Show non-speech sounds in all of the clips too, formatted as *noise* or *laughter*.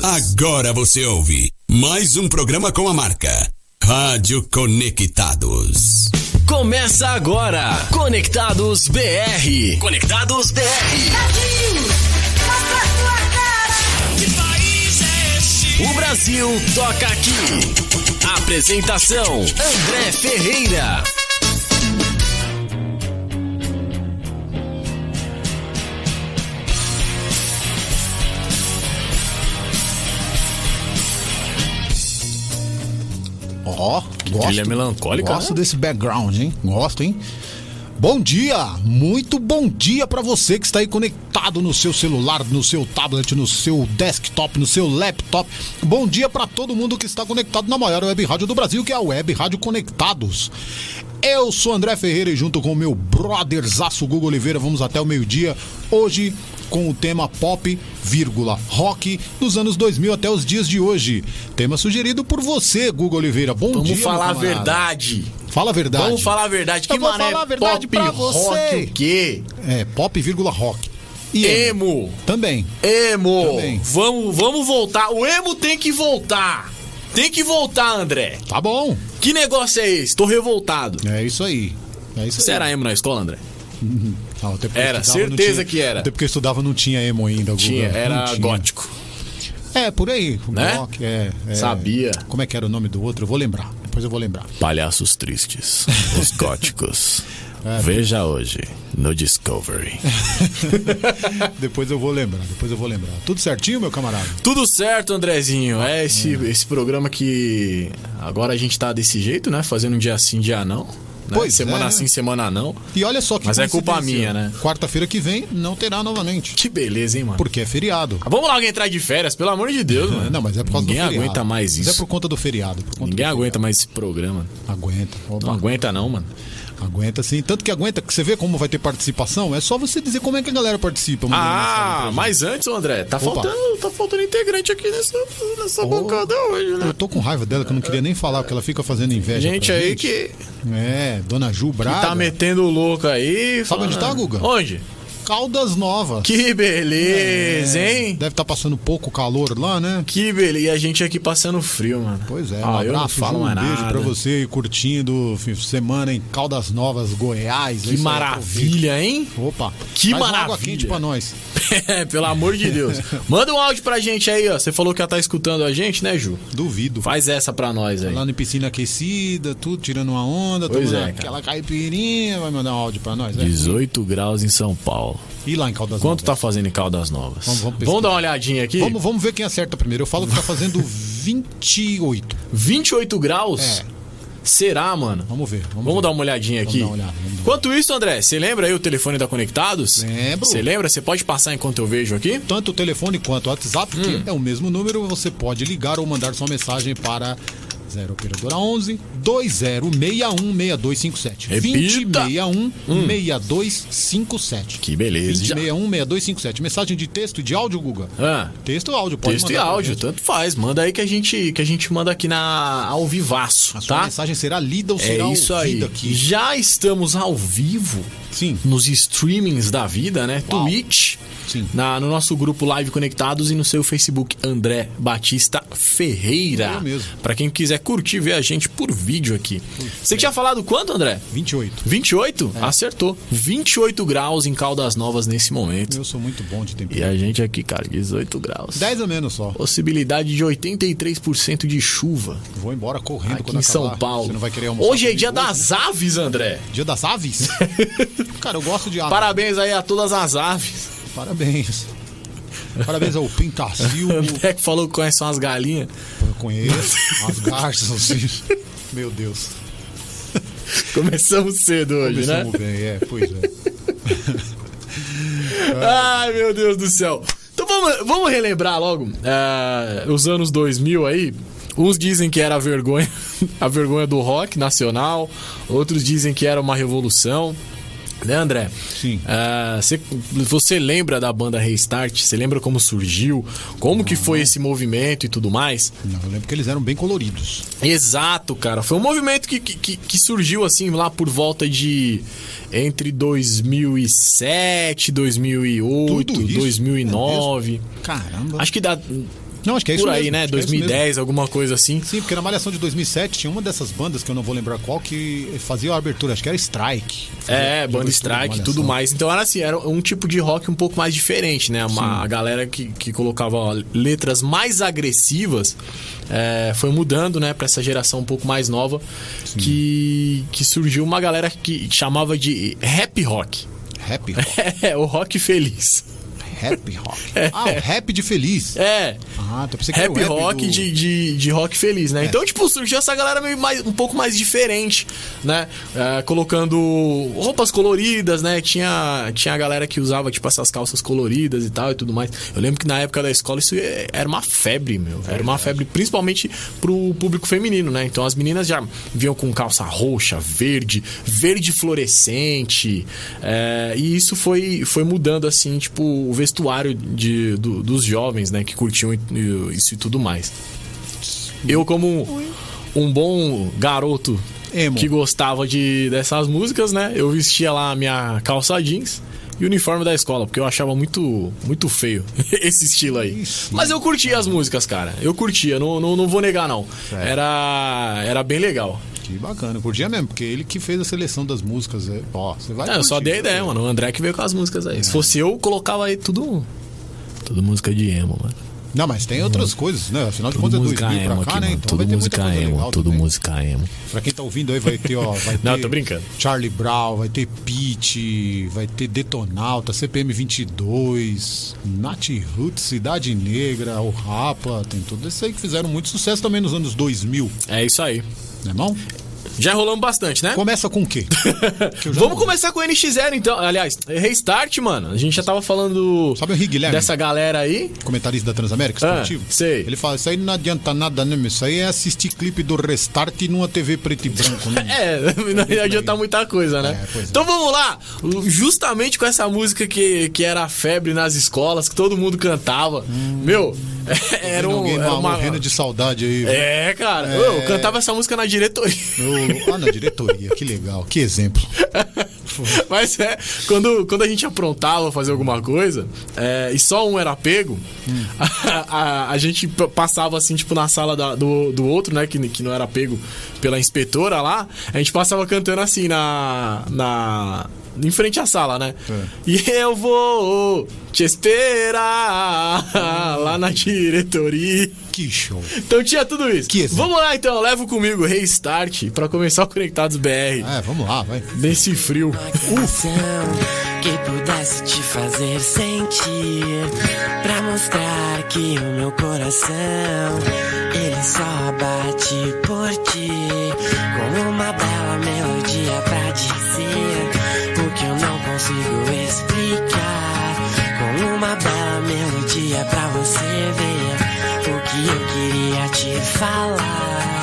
Agora você ouve mais um programa com a marca Rádio Conectados. Começa agora, Conectados BR. Conectados BR. O Brasil toca aqui. Apresentação: André Ferreira. Ó, gosto. Trilha melancólica, Gosto né? desse background, hein? Gosto, hein? Bom dia, muito bom dia pra você que está aí conectado no seu celular, no seu tablet, no seu desktop, no seu laptop. Bom dia pra todo mundo que está conectado na maior web rádio do Brasil, que é a Web Rádio Conectados. Eu sou André Ferreira e junto com o meu brotherzaço Google Oliveira vamos até o meio-dia. Hoje com o tema pop, vírgula, rock dos anos 2000 até os dias de hoje. Tema sugerido por você, Google Oliveira. Bom Vamos dia, meu falar a verdade. Fala a verdade. Vamos falar a verdade. Que Eu vou falar a verdade pop, pra rock, você. o quê? É, pop, vírgula, rock. E emo. Emo. Também. Emo. Também. Vamos, vamos voltar. O emo tem que voltar. Tem que voltar, André. Tá bom. Que negócio é esse? Tô revoltado. É isso aí. É isso Você aí. era emo na escola, André? Não, até porque eu Era, estudava, certeza tinha- que era. Até porque eu estudava não tinha emo ainda. Tinha, Não era tinha. gótico. É, por aí. O Né? Rock, é, é. Sabia. Como é que era o nome do outro? Eu vou lembrar. Depois eu vou lembrar. Palhaços tristes, os *laughs* góticos. É. Veja hoje no Discovery. *laughs* depois eu vou lembrar. Depois eu vou lembrar. Tudo certinho, meu camarada? Tudo certo, Andrezinho. É esse, esse programa que agora a gente tá desse jeito, né? Fazendo um dia sim, dia não. né? Pois semana é. sim, semana não. E olha só que Mas é culpa minha, né? Quarta-feira que vem não terá novamente. Que beleza, hein, mano? Porque é feriado. Ah, Vamos logo entrar de férias, pelo amor de Deus, mano. Não, mas é por causa Ninguém do feriado. aguenta mais Mas isso. é por conta do feriado. por conta Ninguém do aguenta mais esse programa. feriado. Aguenta. Opa. Não aguenta não, mano. Aguenta sim. Tanto que aguenta, que você vê como vai ter participação, é só você dizer como é que a galera participa. Ah, mas antes, André, tá Opa. faltando, tá faltando integrante aqui nessa, nessa bancada hoje, né? Eu tô com raiva dela, que eu não queria nem falar, porque ela fica fazendo inveja. Gente aí gente. que, É, Dona Ju que Braga. tá metendo o louco aí. Sabe onde tá, Guga? Onde? Caldas Novas. Que beleza, É, hein? Deve estar passando pouco calor lá, né? Que beleza. E a gente aqui passando frio, mano. Pois é, ah, um eu não abraço, falo Ju, um beijo pra você aí curtindo fim de semana em Caldas Novas, Goiás. Que maravilha, hein? Opa, Que Faz uma água maravilha. quente pra nós. *laughs* É, Pelo amor de Deus. Manda um áudio pra gente aí, ó. Você falou que já tá escutando a gente, né, Ju? Duvido. Faz essa pra nós aí. Lá em piscina aquecida, tudo tirando uma onda, Pois tomando é, aquela caipirinha, vai mandar um áudio pra nós, né? 18 graus em São Paulo. E lá em Caldas Quanto tá fazendo em Caldas Novas? Vamos- vamos pesquisar. dar uma olhadinha aqui? Vamos, vamos ver quem acerta primeiro. Eu falo que tá fazendo *laughs* 28. 28 graus? É. Será, mano? Vamos ver. Vamos, Vamos ver. dar uma olhadinha Vamos aqui. dar uma olhada, vamos Enquanto isso, André, você lembra aí o telefone da Conectados? Lembro. Você lembra? Você pode passar enquanto eu vejo aqui? Tanto o telefone quanto o WhatsApp, que Hum. é o mesmo número, você pode ligar ou mandar sua mensagem para 0 operadora 11 2061 6257. Repita. 2061 6257. Que beleza. Já- 2061 6257. Mensagem de texto e de áudio, Guga? Ah, Texto ou áudio, pode texto e áudio, tanto faz. Manda aí que a gente, que a gente manda aqui na, ao vivaço, A tá? mensagem será lida ou É será isso aí. aqui. Já estamos ao vivo Sim. nos streamings da vida, né? Uau. Twitch, Sim. na, no nosso grupo Live Conectados e no seu Facebook André Batista Ferreira. Eu mesmo. Pra quem quiser curtir, ver a gente por vídeo aqui. Você tinha falado quanto, André? 28. 28? É. Acertou. 28 graus em Caldas Novas nesse momento. Eu sou muito bom de E temperatura. a gente aqui, cara, 18 graus. 10 a menos só. Possibilidade de 83% de chuva Vou embora correndo aqui quando em acabar. São Paulo. Hoje é dia das né? aves, André. Dia das aves? *laughs* Cara, eu gosto de aves. Parabéns aí a todas as aves. Parabéns. Parabéns ao Pintacil. *laughs* André que falou que conhece umas galinhas. Eu conheço. As garças, assim. Meu Deus. Começamos cedo hoje, né? Começamos bem, é, pois é. *laughs* Ai, meu Deus do céu. Então vamos, vamos relembrar logo é, os anos 2000 aí. Uns dizem que era a vergonha, *laughs* a vergonha do rock nacional. Outros dizem que era uma revolução. Né, André? Sim. Ah, você, você lembra da banda Restart? Você lembra como surgiu? Como que foi esse movimento e tudo mais? Não, eu lembro que eles eram bem coloridos. Exato, cara. Foi um movimento que, que, que surgiu assim lá por volta de entre 2007, 2008, Tudo isso? 2009. Caramba. Acho que dá Não, acho que é isso Por aí, mesmo, né? acho que é isso 2010, alguma coisa assim. Sim, porque na Malhação de 2007 tinha uma dessas bandas que eu não vou lembrar qual que fazia a abertura, acho que era Strike. É, banda strike e tudo mais. Então era assim, era um tipo de rock um pouco mais diferente, né? Uma, a galera que, que colocava letras mais agressivas é, foi mudando, né, pra essa geração um pouco mais nova. Que, que surgiu uma galera que chamava de rap rock. Rap *laughs* rock. É, o rock feliz. Rap rock. Ah, o rap de feliz. É. Ah, então pensei que era Rap o rock do- de, de, de rock feliz, né? É. Então, tipo, surgiu essa galera meio mais, um pouco mais diferente, né? É, colocando roupas coloridas, né? Tinha, tinha a galera que usava, tipo, essas calças coloridas e tal e tudo mais. Eu lembro que na época da escola isso é- era uma febre, meu. Era uma febre, principalmente pro público feminino, né? Então as meninas já vinham com calça roxa, verde, verde fluorescente. é, e isso foi, foi mudando, assim, tipo, o vestuário de, do- dos jovens, né? Que curtiam isso e tudo mais. Eu, como um bom garoto Emo. que gostava de, dessas músicas, né? Eu vestia lá a minha calça jeans e o uniforme da escola, porque eu achava muito, muito feio *laughs* esse estilo aí. Isso. Mas eu curtia as músicas, cara. Eu curtia, não, não, não vou negar, não. Era, era bem legal. Que bacana, curtia mesmo, porque ele que fez a seleção das músicas. é- Ó, você vai É, eu só curtir, dei a ideia, mano. O André que veio com as músicas aí. Se fosse eu, colocava aí tudo. Tudo música de emo, mano. Não, mas tem outras coisas, né? Afinal de contas é música 2000 pra cá, aqui, né? Então Tudo vai ter muita música coisa emo, tudo também. música emo. Pra quem tá ouvindo aí, vai ter, ó. Vai *laughs* ter Não, tô brincando. Charlie Brown, vai ter Pitty, vai ter Detonauta, CPM 22, Nat Roots, Cidade Negra, o Rapa, tem tudo isso aí que fizeram muito sucesso também nos anos 2000, É isso aí. Não? Já rolamos bastante, né? Começa com o quê? *laughs* Vamos começar com o NX0 então. Aliás, Restart, mano. A gente já tava falando Sabe o Henrique Guilherme? dessa galera aí. Comentarista da Transamérica Ah, Esportivo? sei. Ele fala, isso aí não adianta nada, né, meu? Isso aí é assistir clipe do Restart numa TV preto e branco, né? *laughs* É, *laughs* não ia adiantar muita coisa, né? É, é. Então vamos lá. Justamente com essa música que, que era febre nas escolas, que todo mundo cantava. Meu, era, um, era uma. morrendo de saudade aí. É, cara. Eu cantava essa música na diretoria. Eu- ah, na diretoria, que legal, que exemplo. *laughs* Mas é, quando, quando a gente aprontava fazer alguma coisa, é, e só um era pego, *laughs* a, a- a gente passava assim, tipo, na sala da- do, do outro, né? Que, que não era pego pela inspetora lá, a gente passava cantando assim na. na em frente à sala, né? É. E eu vou te esperar lá na diretoria. Que show. Então tinha tudo isso. Que. Vamos lá então, levo comigo Restart pra começar o Conectados BR. É, vamos lá, vai. Nesse frio. canção que pudesse te fazer sentir Pra mostrar que o meu coração Ele só bate por ti Com uma bela melodia pra dizer O que eu não consigo explicar uma bela melodia pra você ver O que eu queria te falar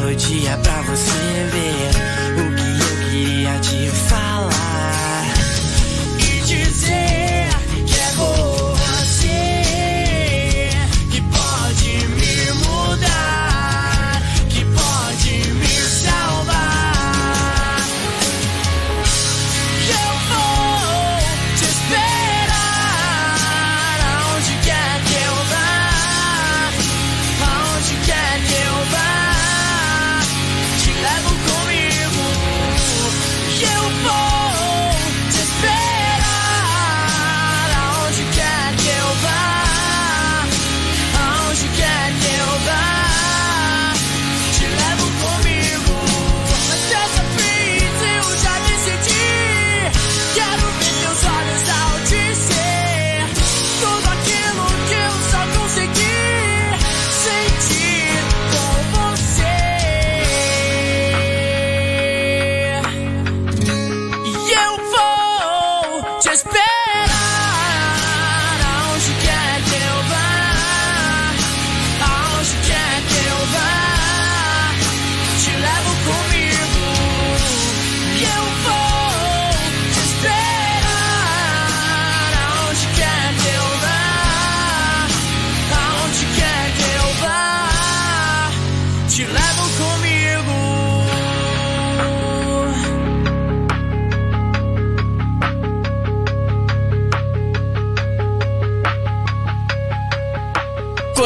melodia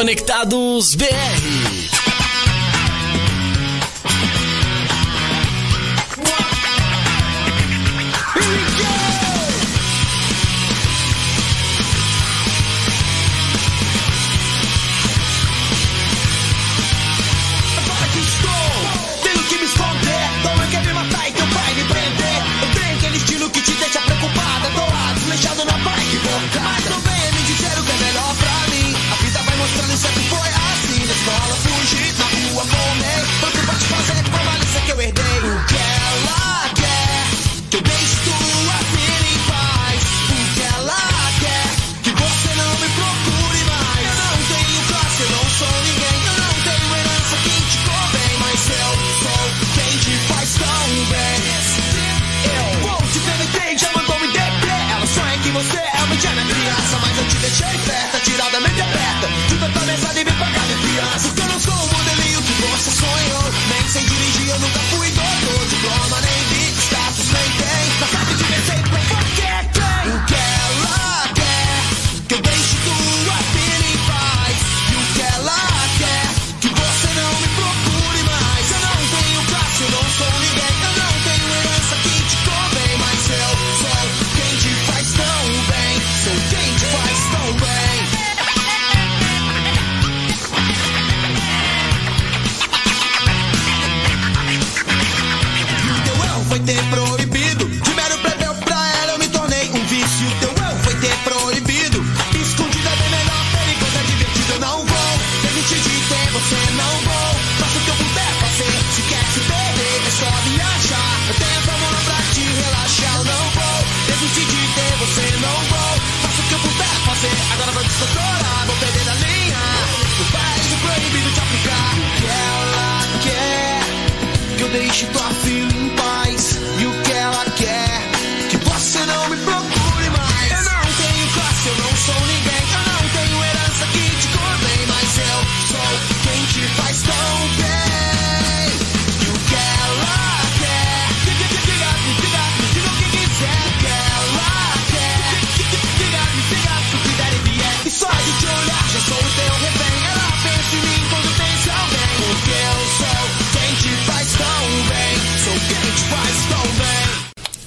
Conectados BR.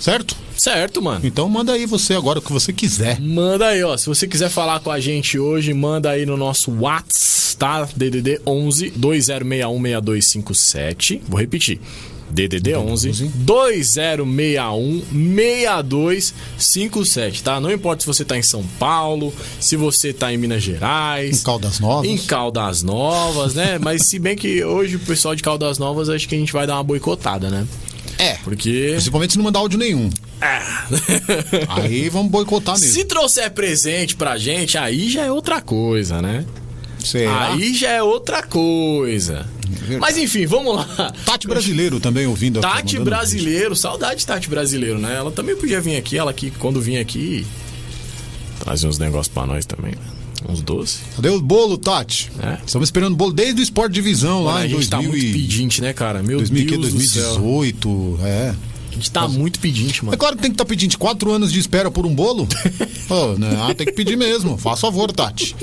Certo? Certo, mano. Então manda aí você agora o que você quiser. Manda aí, ó. Se você quiser falar com a gente hoje, manda aí no nosso WhatsApp, tá? DDD 11 2061 6257. Vou repetir. DDD 11 2061 6257, tá? Não importa se você tá em São Paulo, se você tá em Minas Gerais, Em Caldas Novas. em Caldas Novas, né? Mas se bem que hoje o pessoal de Caldas Novas acho que a gente vai dar uma boicotada, né? É. Porque Principalmente se não mandar áudio nenhum. *laughs* Aí vamos boicotar mesmo. se trouxer presente pra gente, aí já é outra coisa, né? Será? Aí já é outra coisa. Verdade. Mas enfim, vamos lá. Tati Brasileiro também ouvindo aqui. Tati Brasileiro, saudade de Tati Brasileiro, né? Ela também podia vir aqui, ela que quando vinha aqui trazia uns negócios pra nós também, né? Uns doces. vídeo. Cadê o bolo, Tati? É. Estamos esperando o bolo desde o Esporte Divisão lá Mano, a em gente 2000 tá muito pedinte, né, cara? Meu 2000, Deus do céu. 2018, é. A gente tá muito pedinte, É mano. claro que tem que estar pedindo quatro anos de espera por um bolo. *laughs* Ah, tem que pedir mesmo. Faça favor, Tati.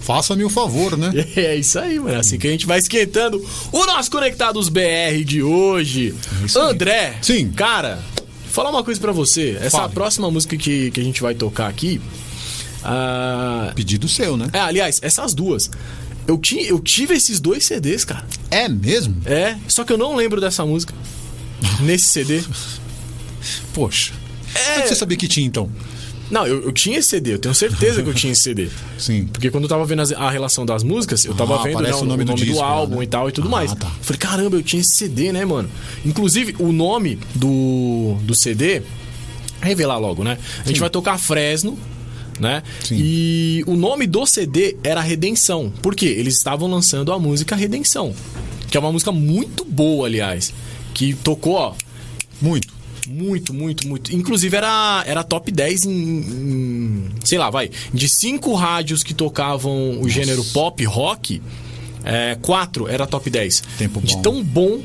Faça-me o favor, né? *laughs* É isso aí, mano. Assim que a gente vai esquentando o nosso Conectados BR de hoje. É. André. Sim. Cara, falar uma coisa pra você. Essa Fale. próxima música que, que a gente vai tocar aqui. Ah, Pedido seu, né? é, aliás, essas duas. Eu, ti, eu tive esses dois CDs, cara. É mesmo? É, só que eu não lembro dessa música. Nesse CD. Poxa. É. Como é que você sabia que tinha, então? Não, eu, eu tinha esse CD, eu tenho certeza que eu tinha esse CD. *laughs* Sim. Porque quando eu tava vendo as- a relação das músicas, eu tava Ah, vendo né, aparece o nome do disco lá, álbum né? e tal e tudo Ah, mais. tá. Eu Falei, caramba, eu tinha esse CD, né, mano? Inclusive, o nome do, do CD, revelar logo, né? A gente Sim. vai tocar Fresno, né? Sim. E o nome do CD era Redenção. Por quê? Eles estavam lançando a música Redenção. Que é uma música muito boa, aliás. Que tocou, ó, Muito. muito, muito, muito. Inclusive era, era top 10 em, em- Sei lá, vai. De cinco rádios que tocavam o gênero pop rock. É, 4 era top 10. Tempo De bom. tão bom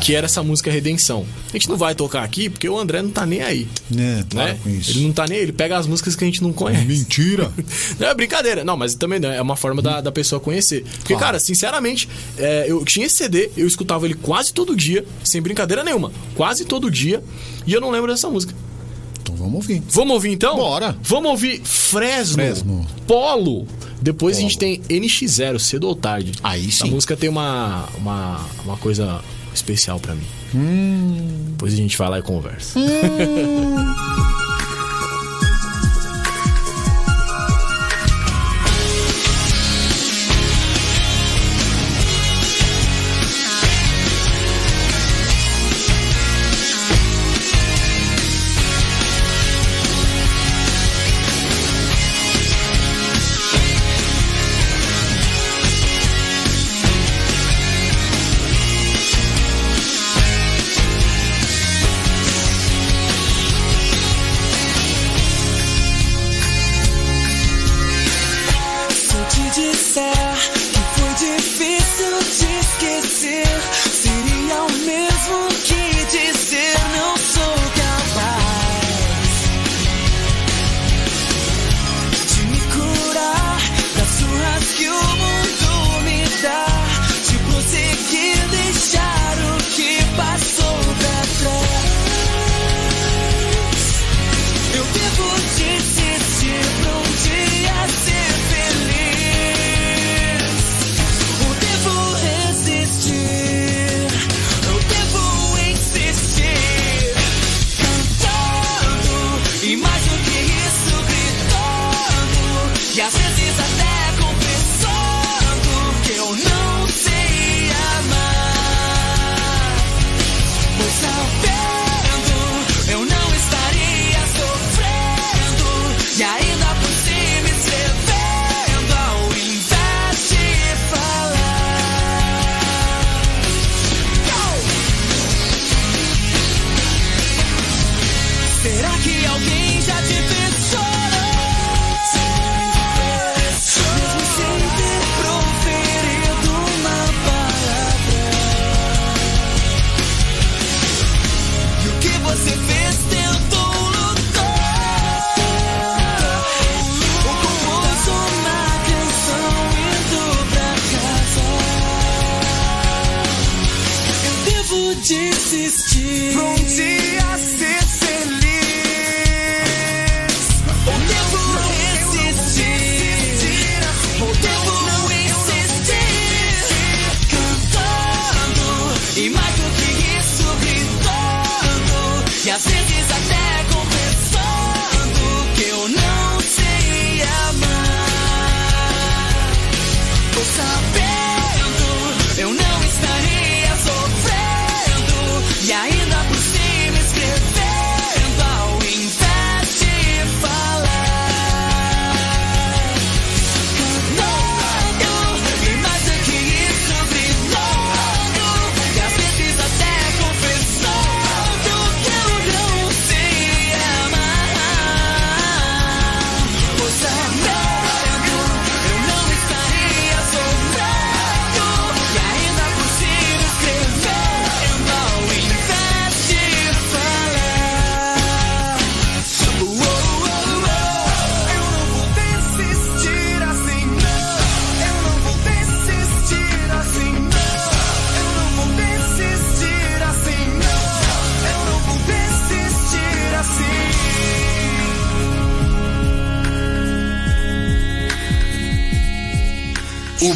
que era essa música Redenção. A gente não vai tocar aqui porque o André não tá nem aí. É, para Né? com isso. Ele não tá nem aí, ele pega as músicas que a gente não conhece. Mentira. *laughs* Não é brincadeira. Não, mas também não, é uma forma da, da pessoa conhecer. Porque, Claro. cara, sinceramente, é, eu tinha esse CD, eu escutava ele quase todo dia, sem brincadeira nenhuma. Quase todo dia, e eu não lembro dessa música. Então vamos ouvir. Vamos ouvir então? Bora. Vamos ouvir Fresno, Fresno. Polo. Depois a gente tem NX0, cedo ou tarde. Aí A sim. música tem uma, uma, uma coisa especial pra mim. Hum. Depois a gente vai lá e conversa. Se *laughs* desistir. Pra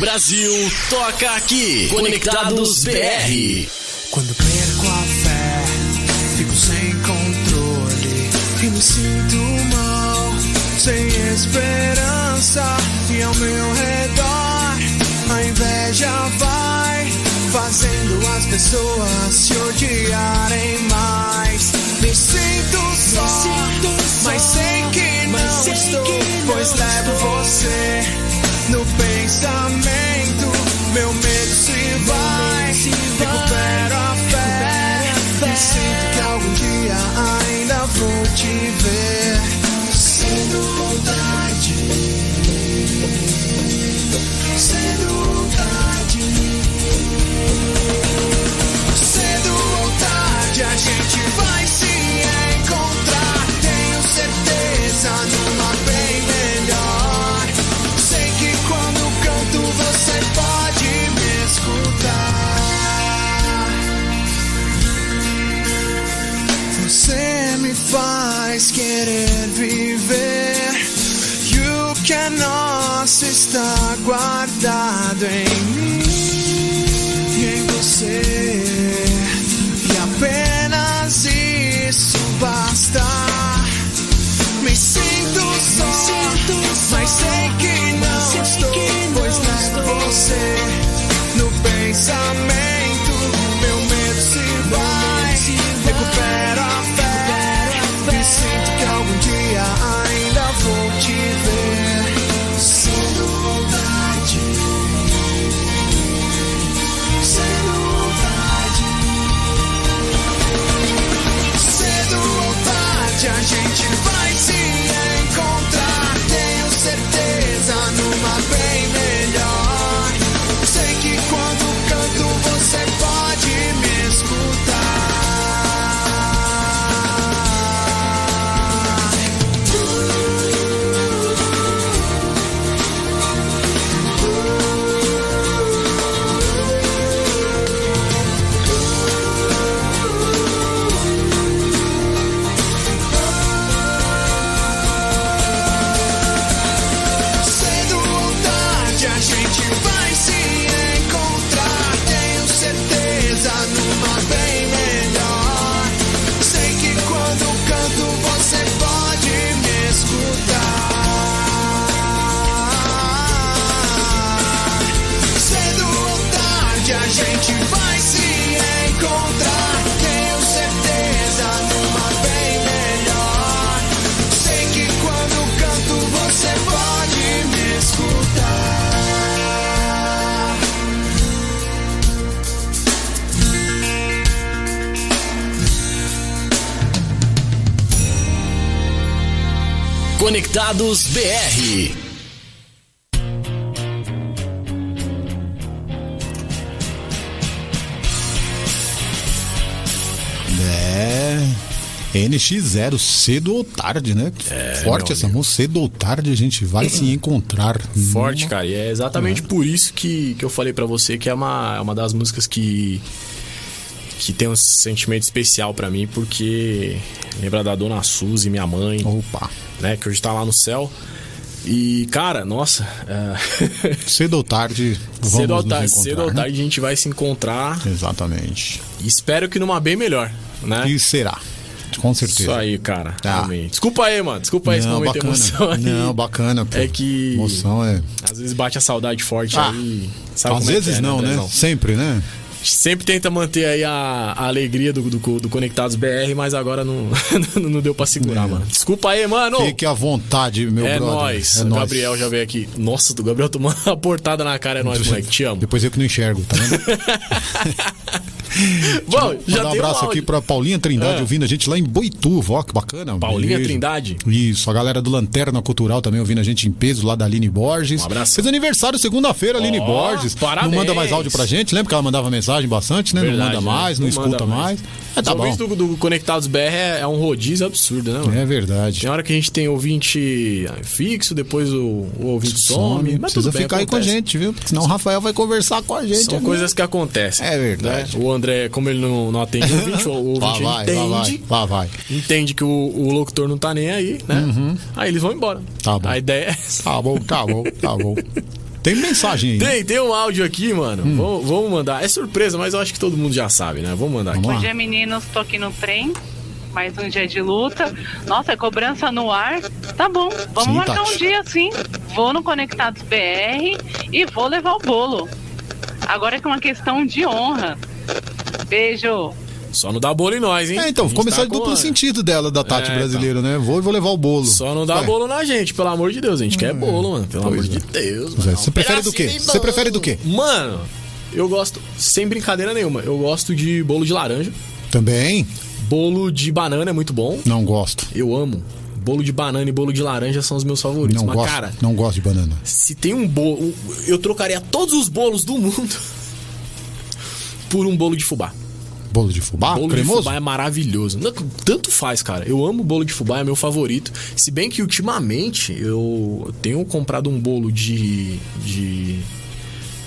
Brasil toca aqui. Conectados BR. Quando perco a fé, fico sem controle e me sinto mal, sem esperança. E ao meu redor, a inveja vai fazendo as pessoas se odiarem mais. Me sinto só, mas sei que não estou, pois levo você no pensamento, meu medo se vai. Se recupero a fé. e Sinto que algum dia ainda vou te ver. Cedo vontade. Sinto vontade. Sinto vontade, a gente vai. Faz querer viver. E o que é nosso está guardado em mim e em você. E apenas isso basta. Me sinto só, mas sei que não estou, pois levo você no pensamento. Meu medo se vai, recupero a fé. Que algum dia ainda vou te ver. Sem vontade, sem vontade. Cedo ou tarde a gente Conectados BR. É. NX0, cedo ou tarde, né? Forte essa música, cedo ou tarde a gente vai se encontrar. Forte, cara. E é exatamente por isso que, que eu falei pra você que é uma, é uma das músicas que que tem um sentimento especial pra mim, porque lembra da dona Suzy, minha mãe, Opa. Né, que hoje tá lá no céu. E, cara, nossa, é... *laughs* Cedo ou tarde, vamos cedo, ou tarde, encontrar, cedo ou né? tarde a gente vai se encontrar. Exatamente. Espero que numa bem melhor, né? E será. Com certeza. Isso aí, cara. Tá. Desculpa aí, mano. Desculpa aí esse momento de bacana. emoção aí. Não, bacana, pô. É que Emoção é. às vezes bate a saudade forte Ah, aí. Sabe Às é vezes é, não, né? Andrezão? Sempre, né? Sempre tenta manter aí a, a alegria do, do, do Conectados BR, mas agora *laughs* não, não deu pra segurar, mano. Desculpa aí, mano. Fique à vontade, meu é brother. nóis. É o nóis. Gabriel já veio aqui. Nossa, do Gabriel tomando *laughs* uma portada na cara. É nóis, *laughs* moleque. Te amo. Depois eu que não enxergo, tá vendo? *laughs* Bom, já Mandar um abraço áudio. aqui pra Paulinha Trindade É. ouvindo a gente lá em Boituva, ó, que bacana. Paulinha Beijo. Trindade. Isso, a galera do Lanterna Cultural também ouvindo a gente em peso lá da Aline Borges. Um abraço. Fez aniversário segunda-feira, Aline Ó, Borges. parabéns. Não manda mais áudio pra gente, lembra que ela mandava mensagem bastante, né? Verdade, não manda né? mais, não, Não escuta mais. mais. É, tá Os bom. do, do Conectados BR é, é um rodízio absurdo, né, mano? É verdade. Tem hora que a gente tem ouvinte fixo, depois o, o ouvinte some. mas Precisa tudo bem, ficar aí com a acontece. gente, viu? Porque senão o Rafael vai conversar com a gente. São né? coisas que acontecem. É verdade. né? O André, como ele não, não atende o ouvinte, o *laughs* Lá ouvinte vai, entende. lá vai, lá vai. Entende que o, o locutor não tá nem aí, né? Aí eles vão embora. Uhum. Tá bom. A ideia é essa. Tá bom, tá bom, tá bom. Tem mensagem aí. Tem, tem um áudio aqui, mano. Hum. Vamos, vamos mandar. É surpresa, mas eu acho que todo mundo já sabe, né? Vamos mandar Vamos aqui. lá. Bom dia, meninos. Tô aqui no trem. Mais um dia de luta. Nossa, é cobrança no ar. Tá bom, vamos Sim, marcar Tati. um dia sim. Vou no Conectados BR e vou levar o bolo. Agora é que é uma questão de honra. Beijo. Só não dá bolo em nós, hein? É, então, começar tá de duplo sentido dela, da Tati É, brasileira, né? Vou e vou levar o bolo. Só não dá Ué, bolo na gente, pelo amor de Deus. A gente quer bolo, mano. Pelo amor Pois de é. Deus, é. mano. Você prefere do quê? Você prefere do quê? Mano, eu gosto, sem brincadeira nenhuma, eu gosto de bolo de laranja. Também? Bolo de banana é muito bom. Não gosto. Eu amo. Bolo de banana e bolo de laranja são os meus favoritos. Não Mas, gosto. cara, Não gosto de banana. se tem um bolo. Eu trocaria todos os bolos do mundo *laughs* por um bolo de fubá. Bolo de fubá? Bolo de cremoso? fubá é maravilhoso. Não, tanto faz, cara. Eu amo bolo de fubá, é meu favorito. Se bem que ultimamente eu tenho comprado um bolo de. de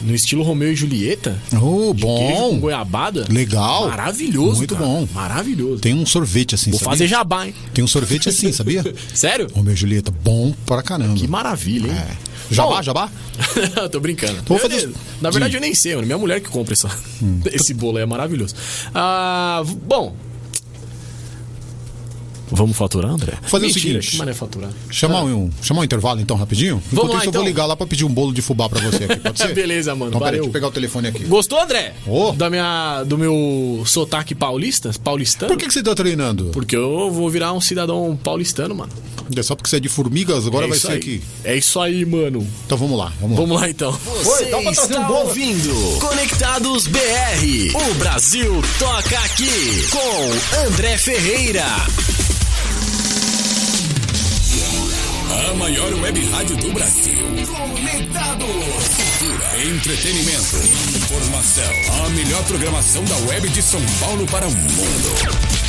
no estilo Romeu e Julieta. Oh, queijo com bom. goiabada. Legal. Maravilhoso, Muito cara. bom. Maravilhoso. Tem um sorvete assim, Vou sabia? fazer jabá, hein? Tem um sorvete assim, sabia? *laughs* Sério? Romeu e Julieta, bom pra caramba. Que maravilha, hein? É. Jabá, Bom, jabá? *laughs* Tô brincando. Vou Eu fazer- Na verdade, Sim. eu nem sei, mano. Minha mulher que compra essa- *laughs* esse bolo aí, é maravilhoso. Ah, bom. Vamos faturar, André? Fazer o Mentira, seguinte. Que faturar? Chamar, um, chamar um intervalo então, rapidinho? Enquanto lá, isso, eu então. vou ligar lá pra pedir um bolo de fubá pra você aqui, pode *laughs* ser? Beleza, mano. Então, peraí, valeu. deixa eu pegar o telefone aqui. Gostou, André? Ô. Da minha, do meu sotaque paulista? Paulistano? Por que, que você tá treinando? Porque eu vou virar um cidadão paulistano, mano. É só porque você é de formigas, agora é vai ser aí. aqui. É isso aí, mano. Então vamos lá, vamos lá. Vamos lá, então. Você dá pra trazer um bolo? ouvindo Conectados BR. O Brasil toca aqui com André Ferreira. A maior web rádio do Brasil. Conectados. Cultura, entretenimento, informação. A melhor programação da web de São Paulo para o mundo.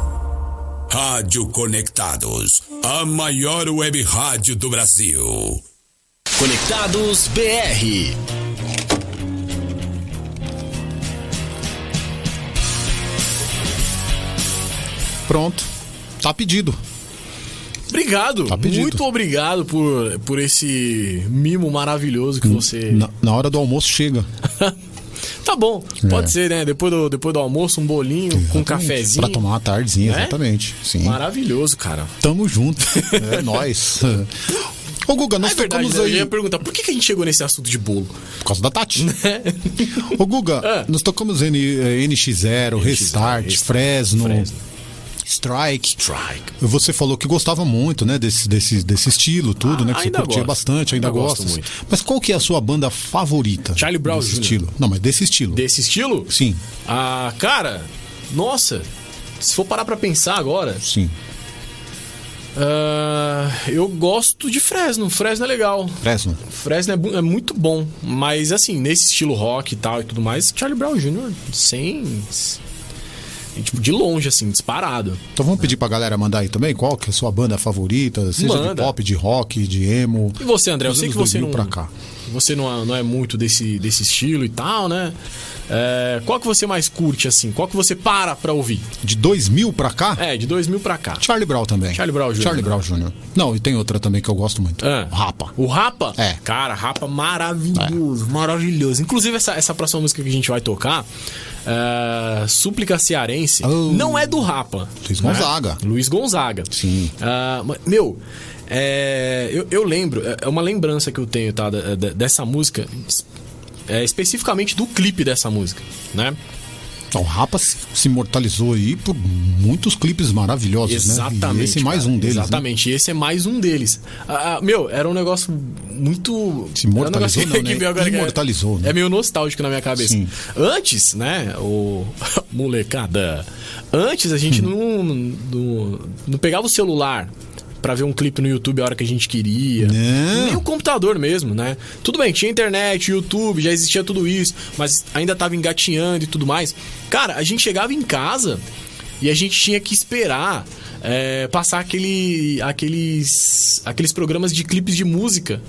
Rádio Conectados, a maior web rádio do Brasil. Conectados BR. Pronto. Tá pedido. Obrigado. Tá pedido. Muito obrigado por, por esse mimo maravilhoso que você. Na, na hora do almoço chega. *laughs* Tá bom, pode ser, né? Depois do, depois do almoço, um bolinho com um cafezinho. Pra tomar uma tardezinha, Né? exatamente. Sim. Maravilhoso, cara. Tamo junto. É *laughs* nóis. Ô, Guga, nós é verdade, tocamos né? eu aí. ia perguntar, por que, que a gente chegou nesse assunto de bolo? Por causa da Tati. Ô, Guga, *laughs* Ah. nós tocamos N, eh, NX0, Restart, Restart, Fresno, Fresno. Strike. Strike. Você falou que gostava muito, né, desse, desse, desse estilo, tudo, Ah, né? Que você curtia gosto. bastante, ainda, Ainda gosta. muito. Mas qual que é a sua banda favorita? Charlie Brown desse Jr. estilo. Não, mas desse estilo. Desse estilo? Sim, Ah, cara, nossa. Se for parar pra pensar agora, sim. ah, eu gosto de Fresno. Fresno é legal. Fresno. Fresno é, é muito bom, mas assim, nesse estilo rock e tal e tudo mais, Charlie Brown Jr. sem. Tipo, de longe, assim, disparado. Então vamos pedir pra galera mandar aí também qual que é a sua banda favorita, seja de Manda. pop, de rock, de emo. E você, André? Eu sei que você 2000 não. pra cá. Você não é, não é muito desse, desse estilo e tal, né? É, qual que você mais curte, assim? Qual que você para pra ouvir? De 2000 pra cá? É, de 2000 pra cá. Charlie Brown também. Charlie Brown Jr. Charlie Brown Jr. Não, e tem outra também que eu gosto muito. Ah. Rapa. O Rapa? É. Cara, Rapa maravilhoso, maravilhoso. Inclusive, essa, essa próxima música que a gente vai tocar, é, Súplica Cearense, Oh. não é do Rapa. Luiz né? Gonzaga. Luiz Gonzaga. Sim. Mas, meu, é, eu, eu lembro, é é uma lembrança que eu tenho, tá? Dessa música, é, especificamente do clipe dessa música, né? Então, o Rapa se, se imortalizou aí por muitos clipes maravilhosos, né? Exatamente. E esse é mais cara, um deles, né? Exatamente, e esse é mais um deles. Ah, ah, meu, era um negócio muito. Se imortalizou, um não, *laughs* né? agora é- Imortalizou, né? É meio nostálgico na minha cabeça. Sim. Antes, né, o. *laughs* Molecada. Antes a gente Hum. não, não. Não pegava o celular. Pra ver um clipe no YouTube a hora que a gente queria. Não. Nem o computador mesmo, né? Tudo bem, tinha internet, YouTube, já existia tudo isso, mas ainda tava engatinhando e tudo mais. Cara, a gente chegava em casa e a gente tinha que esperar é, passar aquele, aqueles, aqueles programas de clipes de música.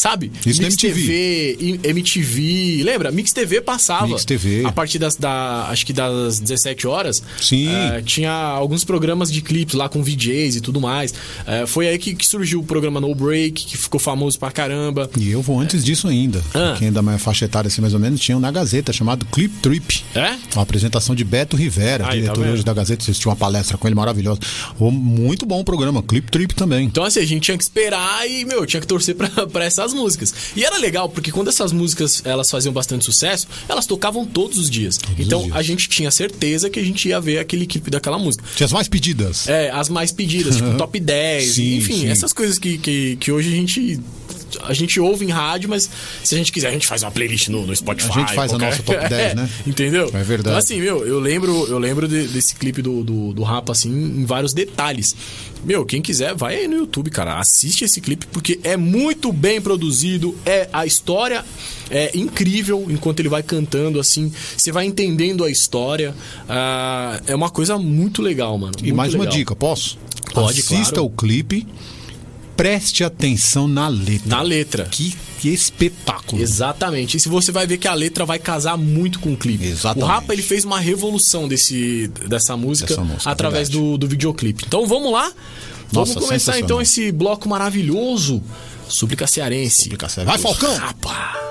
Sabe? Isso Mix MTV. TV, MTV, lembra? Mix TV passava. Mix TV. A partir das, da, acho que das 17 horas. Sim. eh, tinha alguns programas de clipes lá com VJs e tudo mais. Eh, foi aí que, que surgiu o programa No Break, que ficou famoso pra caramba. E eu vou antes disso ainda. Ah. Quem é da minha faixa etária, assim, mais ou menos, tinha um na Gazeta chamado Clip Trip. É? Uma apresentação de Beto Rivera, Aí, tá diretor vendo? hoje da Gazeta. Assisti uma palestra com ele maravilhosa. Muito bom o programa, Clip Trip também. Então, assim, a gente tinha que esperar e, meu, tinha que torcer pra, pra essas músicas. E era legal, porque quando essas músicas elas faziam bastante sucesso, elas tocavam todos os dias. então, os dias. a gente tinha certeza que a gente ia ver aquele clipe daquela música. Tinha as mais pedidas. É, as mais pedidas, tipo *laughs* top 10, Sim, enfim, sim. essas coisas que, que, que hoje a gente. A gente ouve em rádio, mas se a gente quiser, a gente faz uma playlist no, no Spotify. A gente faz a nossa top 10, *laughs* né? Entendeu? É verdade. Então, assim, meu, eu lembro, eu lembro de- desse clipe do, do, do Rapa, assim, em vários detalhes. Meu, quem quiser, vai aí no YouTube, cara. Assiste esse clipe, porque é muito bem produzido. É a história é incrível enquanto ele vai cantando, assim. Você vai entendendo a história. Ah, é uma coisa muito legal, mano. E muito mais uma legal. dica, posso? Pode, Assista claro. o clipe, preste atenção na letra. Na letra. Que, que espetáculo. Exatamente. E se você vai ver que a letra vai casar muito com o clipe. Exatamente. O Rapa ele fez uma revolução desse, dessa música música, através verdade. do, do videoclipe. Então vamos lá? Vamos Nossa, começar sensacional. então esse bloco maravilhoso. Súplica Cearense. Súplica Cearense. Vai, Falcão! Rapa.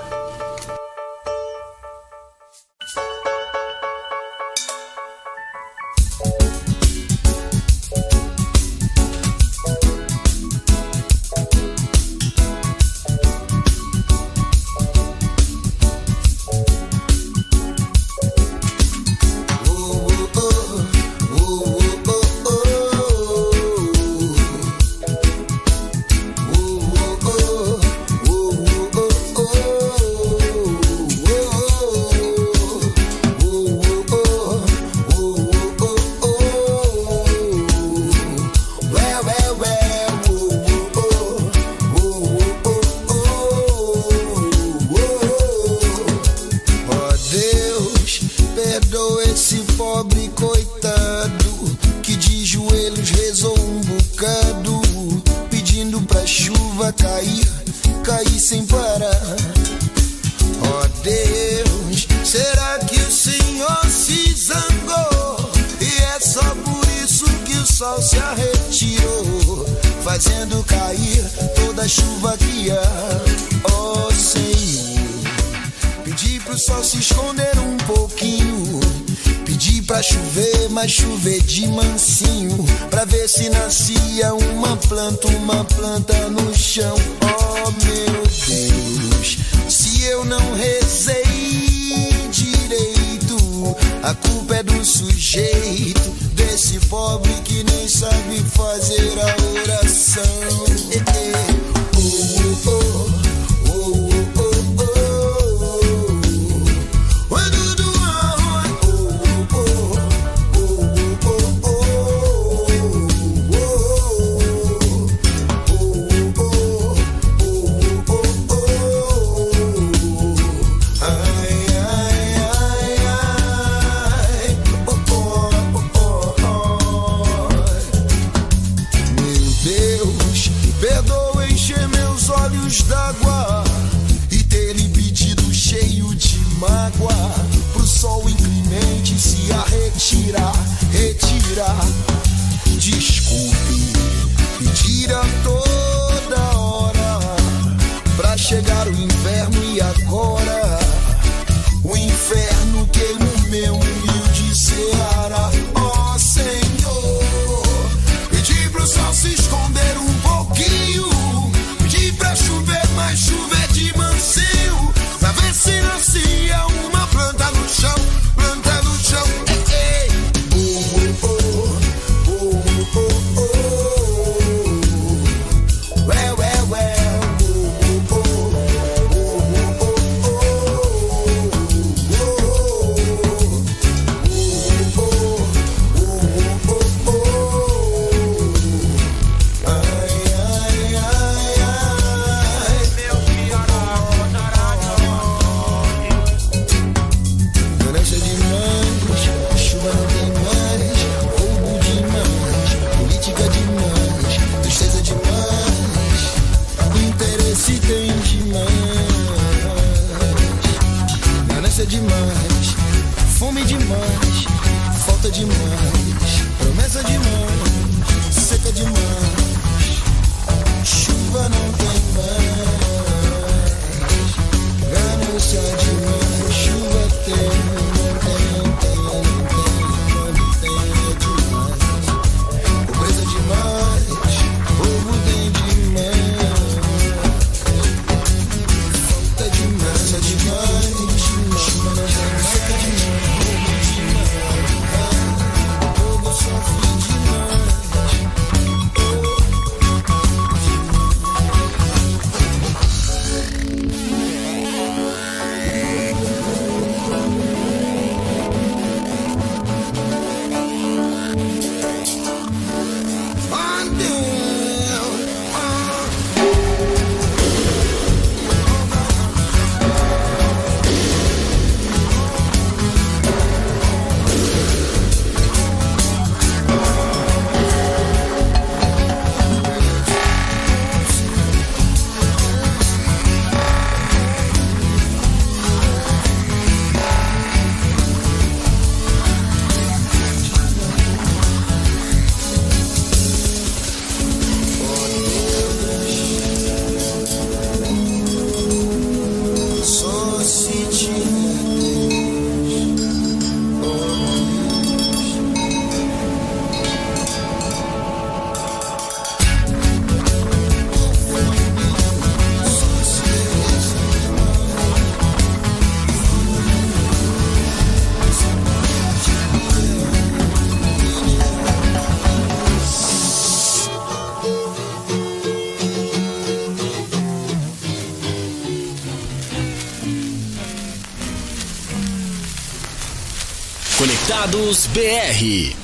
Conectados BR.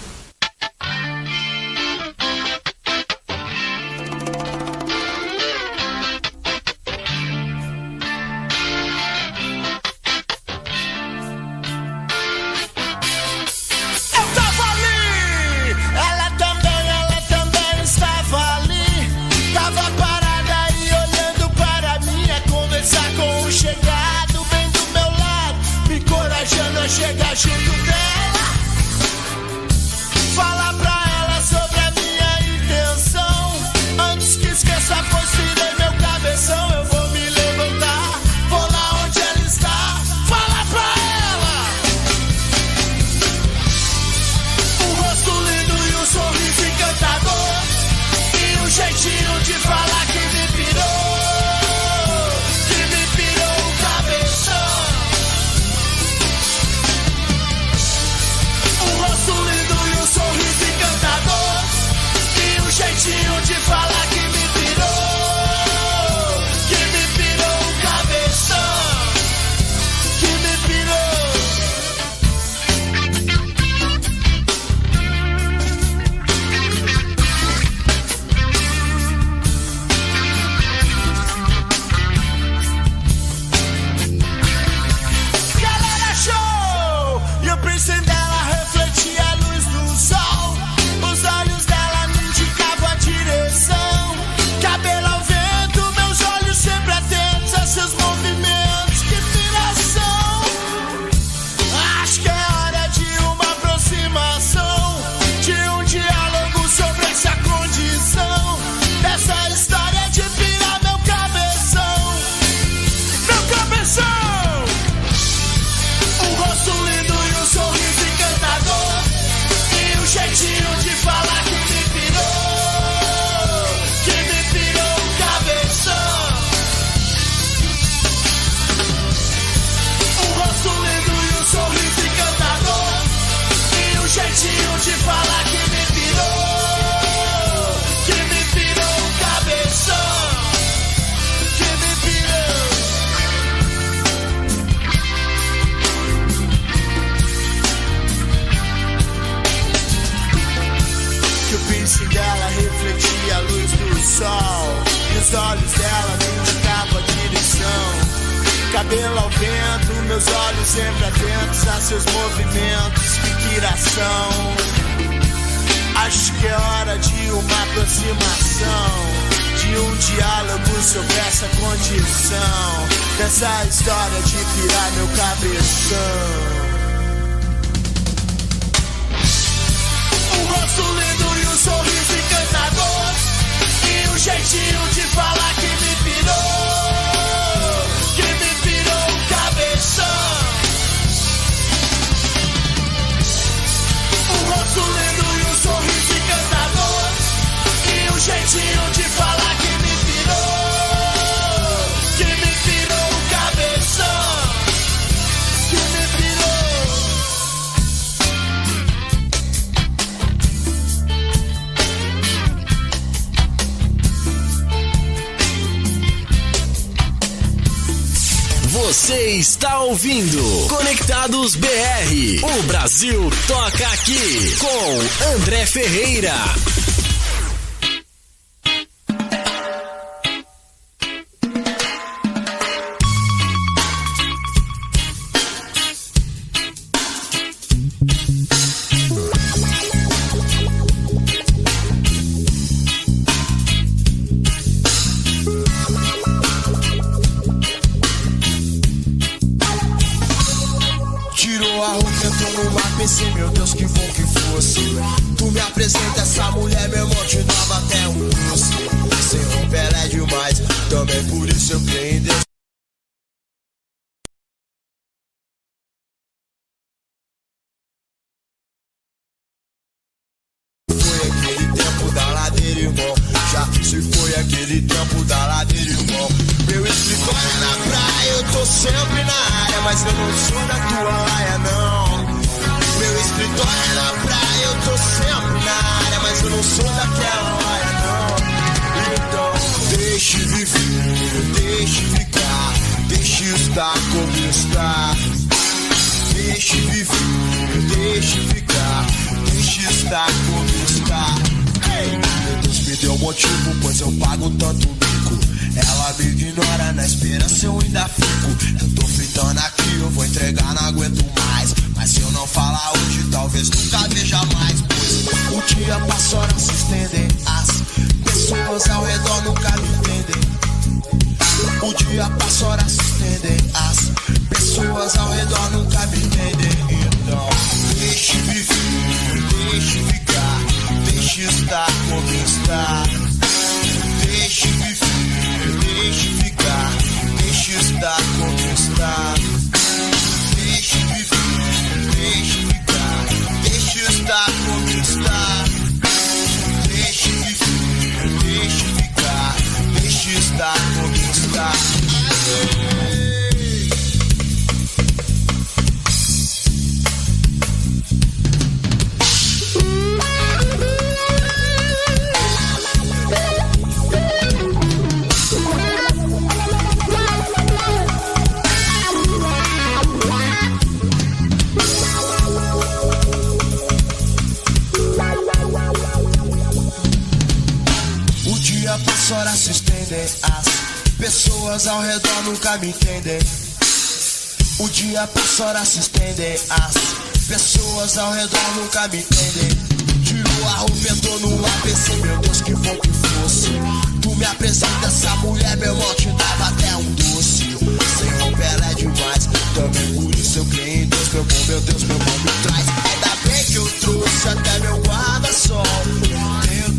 Condição. Dessa história de pirar meu cabeção. Um rosto lindo e um sorriso encantador. E um jeitinho de falar que me Você está ouvindo Conectados BR. O Brasil toca aqui com André Ferreira. Estar como está. Deixe viver, deixe ficar, deixe estar como está. Meu Deus me deu motivo, pois eu pago tanto bico. Ela me ignora, na esperança eu ainda fico. Eu tô fritando aqui, eu vou entregar, não aguento mais. Mas se eu não falar hoje, talvez nunca veja mais. Pois o dia passa, horas se estendem. As pessoas ao redor nunca me entendem. O dia passa, horas se estendem. As pessoas ao redor nunca me entendem. Então, deixe viver, deixe ficar, deixe estar como está. Deixe viver, deixe ficar, deixe estar como está. Deixe viver, deixe ficar, deixe estar como está. Deixe estar se estendem. As pessoas ao redor nunca me entendem. O dia passa, horas se estendem. As pessoas ao redor nunca me entendem. Tirou a roupa, entrou no pensei, meu Deus, que bom que fosse. Tu me apresenta essa mulher, meu irmão, te dava até um doce. Sem roupa ela é demais, também por isso eu creio em Deus, meu bom, meu Deus, meu bom me traz. Ainda bem que eu trouxe até meu guarda-sol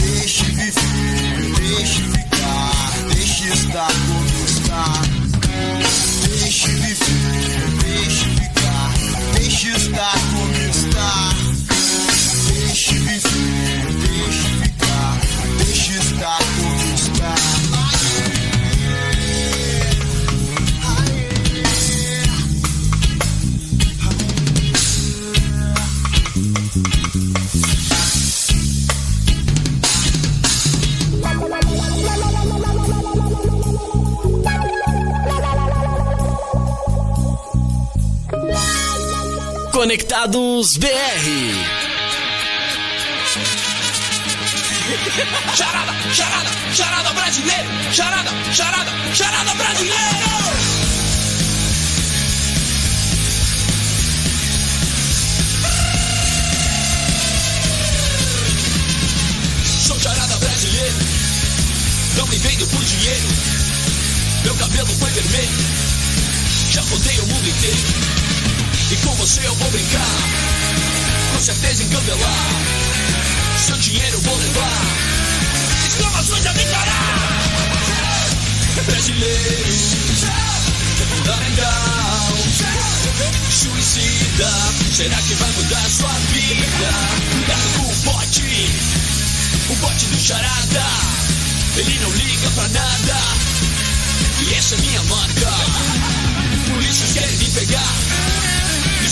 Deixe viver, deixe ficar, deixe estar como está. Deixe viver, deixe ficar, deixe estar como está. Deixe viver. Conectados BR. Charada, charada, charada brasileiro. Charada, charada, charada brasileiro. Sou charada brasileiro. Não me vendo por dinheiro. Meu cabelo foi vermelho. Já rodei o mundo inteiro. E com você eu vou brincar. Com certeza encandelar. Seu dinheiro vou levar. Exclamações a declarar. Brasileiro. Fundamental. Suicida. Será que vai mudar sua vida? Cuidado com o bote. O bote do charada. Ele não liga pra nada. E essa é minha marca. Polícias querem me pegar.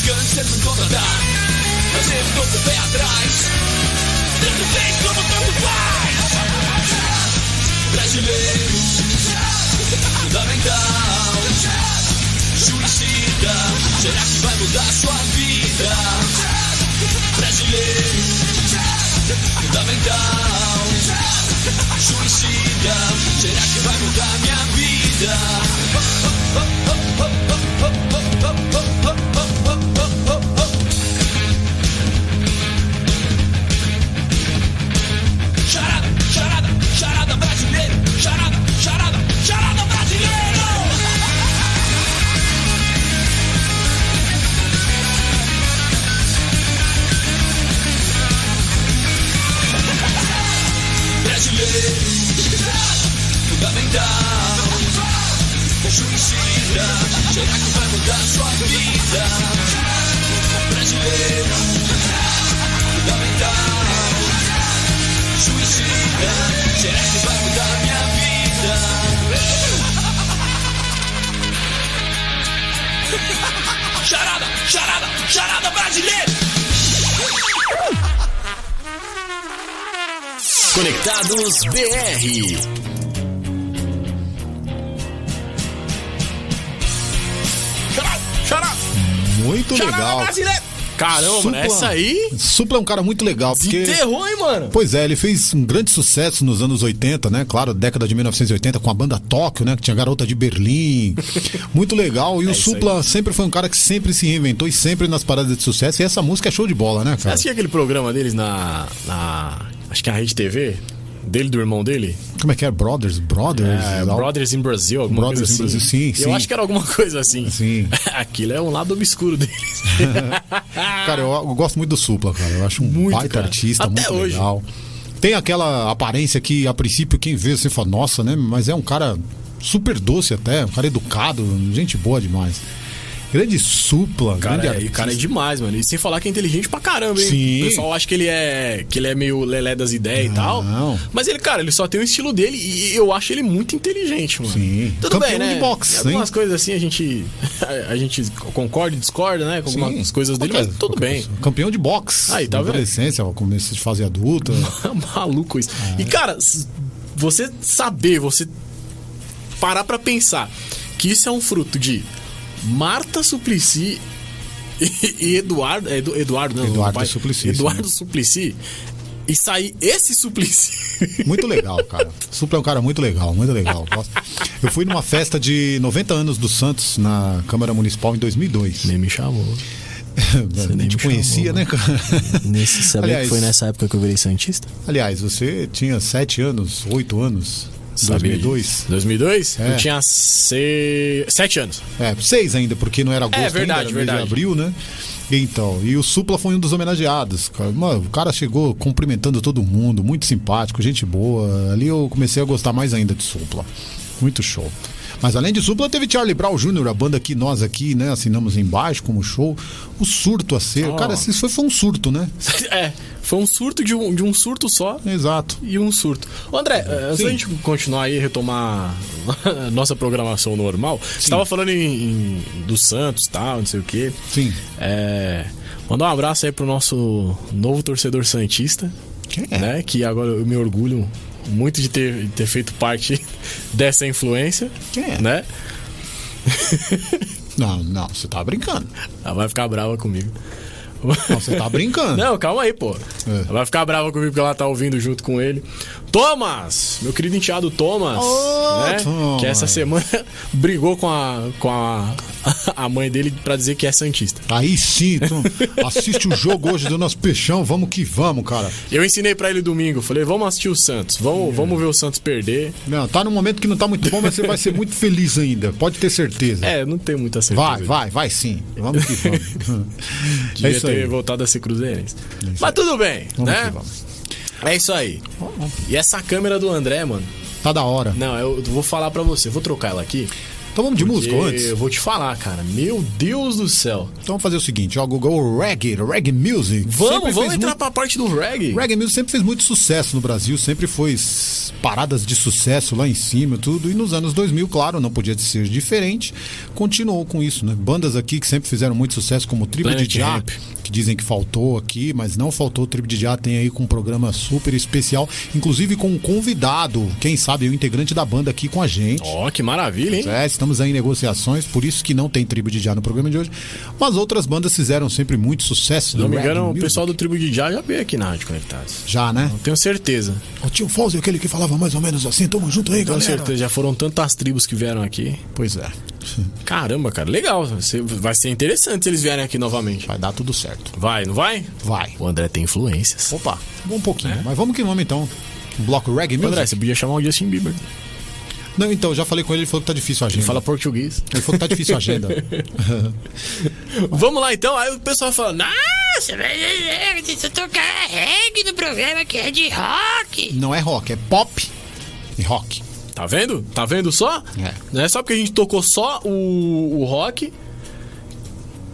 Gangsters me contratar. Mas eu tô com o pé atrás. Tanto fez como tanto faz. Brasileiro. Fundamental. Suicida. Será que vai mudar sua vida? Brasileiro. Fundamental. Suicida. Será que vai mudar minha vida? Fundamental. Suicida, será que vai mudar sua vida? Brasileiro, será que vai mudar minha vida? Charada, charada, charada brasileiro! Conectados BR. Muito legal. Caramba, Supla- essa aí Supla é um cara muito legal, porque... desenterrou, hein, mano? Pois é, ele fez um grande sucesso nos anos 80, né? Claro, década de 1980, com a banda Tóquio, né? Que tinha Garota de Berlim. *laughs* Muito legal. E o É isso Supla sempre foi um cara que sempre se reinventou e sempre nas paradas de sucesso. E essa música é show de bola, né, Você cara? assistia aquele programa deles na, na. Acho que é na Rede TV? Dele, do irmão dele? Como é que é? Brothers? Brothers? É, Brothers in Brasil, alguma Brothers coisa in assim. Brasil, sim, Eu sim. acho que era alguma coisa assim. Sim. *laughs* Aquilo é um lado obscuro deles. *laughs* Cara, eu, eu gosto muito do Supla, cara. Eu acho um Muito, baita cara. artista, Até muito hoje. legal. Tem aquela aparência que, a princípio, quem vê você fala, nossa, né? Mas é um cara super doce até, um cara educado, gente boa demais. Grande Supla, Cara, grande é, e cara é demais, mano. E sem falar que é inteligente pra caramba, hein? Sim. O pessoal acha que ele é que ele é meio lelé das ideias e tal. Não. Mas ele, cara, ele só tem o estilo dele e eu acho ele muito inteligente, mano. Sim. Tudo Campeão bem, né? de boxe, algumas hein? coisas assim a gente *laughs* a gente concorda e discorda, né? Com algumas Sim. coisas dele, mas Qualquer- tudo qualquer bem. pessoa. Campeão de boxe. Aí, tá vendo? adolescência, começo de fase adulta. *laughs* Maluco isso. E, cara, você saber, você parar pra pensar que isso é um fruto de Marta Suplicy *laughs* e, Eduardo. é Edu- Eduardo, não. Eduardo Suplicy, Eduardo Suplicy. E sair esse Suplicy. *laughs* Muito legal, cara. Supla é um cara muito legal, muito legal. Eu fui numa festa de 90 anos do Santos na Câmara Municipal em 2002. Nem me chamou. *laughs* A nem me conhecia, chamou, né, cara? Nesse, sabia Aliás- que foi nessa época que eu virei Santista? Aliás, você tinha 7 anos, 8 anos, Sabia 2002. disso. 2002? É. Eu tinha se... sete anos. É, 6 ainda, porque não era agosto É, verdade, ainda, era verdade. de abril, né? Então, e o Supla foi um dos homenageados. Mano, o cara chegou cumprimentando todo mundo, muito simpático, gente boa. Ali eu comecei a gostar mais ainda de Supla. Muito show. Mas além de Supla, teve Charlie Brown Jr., a banda que nós aqui, né, assinamos embaixo como show. O surto a ser. Oh. Cara, isso foi, foi um surto, né? *laughs* É, foi um surto de um, de um surto só. Exato. e um surto. Ô, André, eh, antes Sim. da gente continuar aí retomar a *laughs* nossa programação normal, você tava falando em, em- do Santos e tal, não sei o quê. Sim. É, mandar um abraço aí pro nosso novo torcedor Santista, Quem é? né? Que agora eu me orgulho muito de ter, de ter feito parte *laughs* dessa influência, é? né? *laughs* Não, não, você tá brincando. Ela vai ficar brava comigo. Não, você tá brincando. *laughs* Não, calma aí, pô. É. Ela vai ficar brava comigo porque ela tá ouvindo junto com ele. Thomas! Meu querido enteado Thomas. Ô, né? Thomas. Que essa semana *laughs* brigou com a, com a, *laughs* a mãe dele pra dizer que é Santista. Aí sim, então, assiste o jogo hoje do nosso peixão, vamos que vamos, cara. Eu ensinei pra ele domingo, falei, vamos assistir o Santos, vamos, vamos ver o Santos perder. Não, tá num momento que não tá muito bom, mas você vai ser muito feliz ainda, pode ter certeza. É, não tenho muita certeza. Vai, vai, vai sim. Vamos que vamos. *laughs* é Devia isso ter aí. voltado a ser cruzeirense. Mas tudo bem, Vamos né? que vamos. É isso aí. E essa câmera do André, mano? Tá da hora. Não, eu vou falar pra você. Vou trocar ela aqui. Então vamos de música antes? Eu vou te falar, cara. Meu Deus do céu. Então vamos fazer o seguinte, ó, Google Reggae, Reggae Music. Vamos, vamos entrar muito- pra parte do reggae. Reggae Music sempre fez muito sucesso no Brasil, sempre foi paradas de sucesso lá em cima, tudo. E nos anos 2000, claro, não podia ser diferente. Continuou com isso, né? Bandas aqui que sempre fizeram muito sucesso, como o Tribo Planet de Já, Ramp. que dizem que faltou aqui, mas não faltou. O Tribo de Já tem aí com um programa super especial, inclusive com um convidado, quem sabe, o integrante da banda aqui com a gente. Ó, que maravilha, hein? É, estamos aí em negociações, por isso que não tem Tribo de Já no programa de hoje. Mas outras bandas fizeram sempre muito sucesso. Se não no me engano, o pessoal do Tribo de Já já veio aqui na Rádio Conectados. Já, né? Não tenho certeza. O tio Fauzi, aquele que falava mais ou menos assim, tamo junto aí, Com galera. certeza, já foram tantas tribos que vieram aqui. Pois é. Caramba, cara, legal. Vai ser- Vai ser interessante se eles vierem aqui novamente. Vai dar tudo certo. Vai, não vai? Vai. O André tem influências. Opa, um pouquinho. Mas vamos que vamos então. Um bloco reggae music? André, você podia chamar o Justin Bieber. Não, então, já falei com ele, ele falou que tá difícil a agenda. Ele fala português. Ele falou que tá difícil a agenda. *laughs* Vamos lá então. Aí o pessoal fala, Nossa, mas você tocar reggae no programa que é de rock. Não é rock, é pop e rock. Tá vendo? Tá vendo só? É. Não é só porque a gente tocou só o, o rock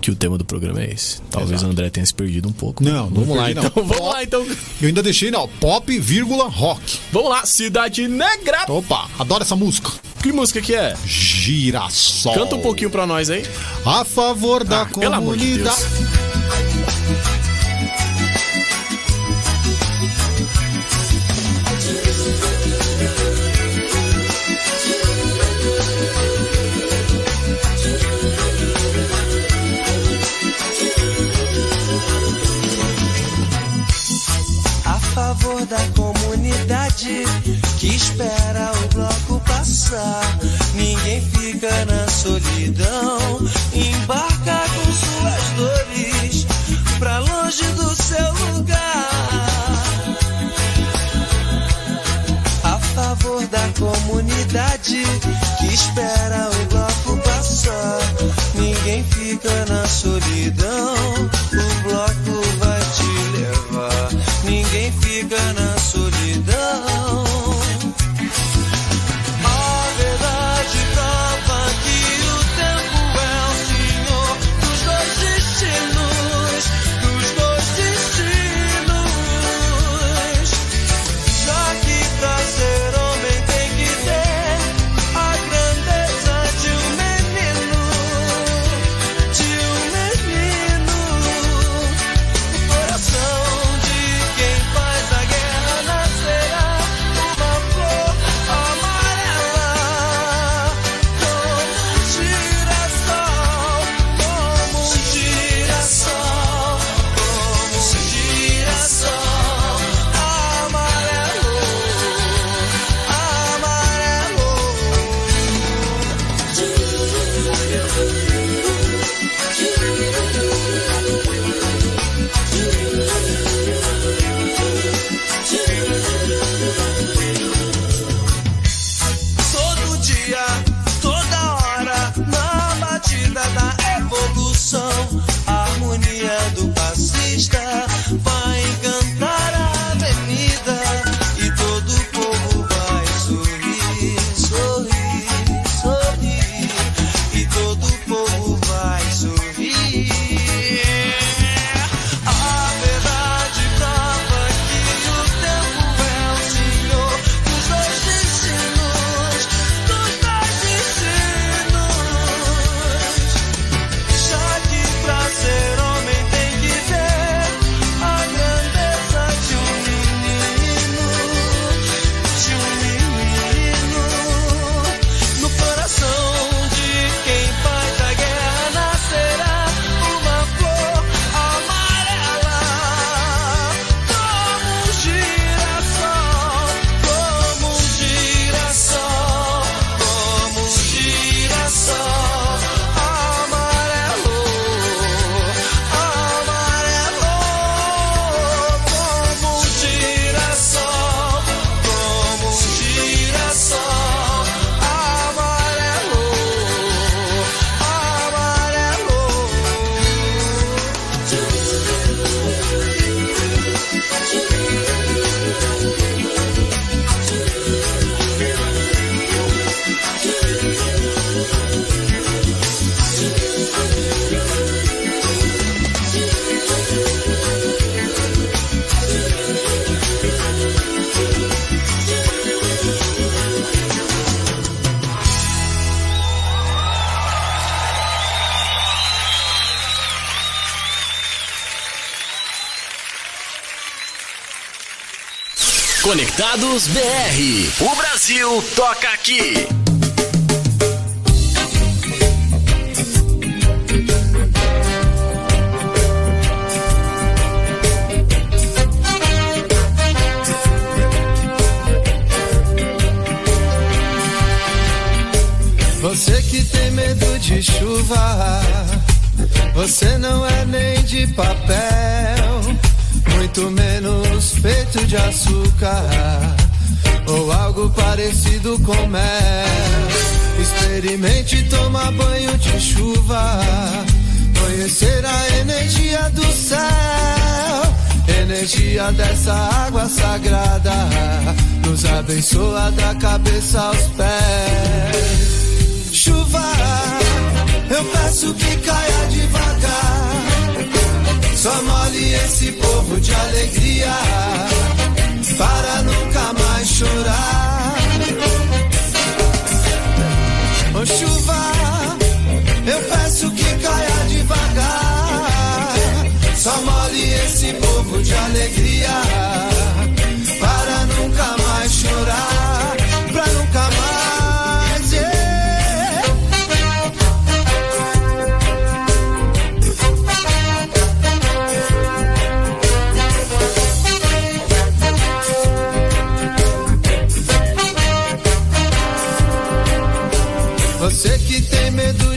que o tema do programa é esse. Talvez Exato. o André tenha se perdido um pouco. Não, não vamos lá perdi, não. então. *laughs* Vamos Pop. lá então. Eu ainda deixei, não, pop, vírgula, rock. Vamos lá, Cidade Negra. Opa, adoro essa música. Que música que é? Girassol. Canta um pouquinho pra nós aí. A favor da Ah, pelo amor de comunidade. Da comunidade que espera o bloco passar. Ninguém fica na solidão, Conectados BR. O Brasil toca aqui. Você que tem medo de chuva, você não é nem de papel, muito menos feito de açúcar ou algo parecido com mel. Experimente tomar banho de chuva, conhecer a energia do céu. Energia dessa água sagrada nos abençoa da cabeça aos pés. Chuva, eu peço que caia devagar. Só molhe esse povo de alegria para nunca mais chorar. Ô chuva, eu peço que caia devagar. Só molhe esse povo de alegria para nunca mais chorar.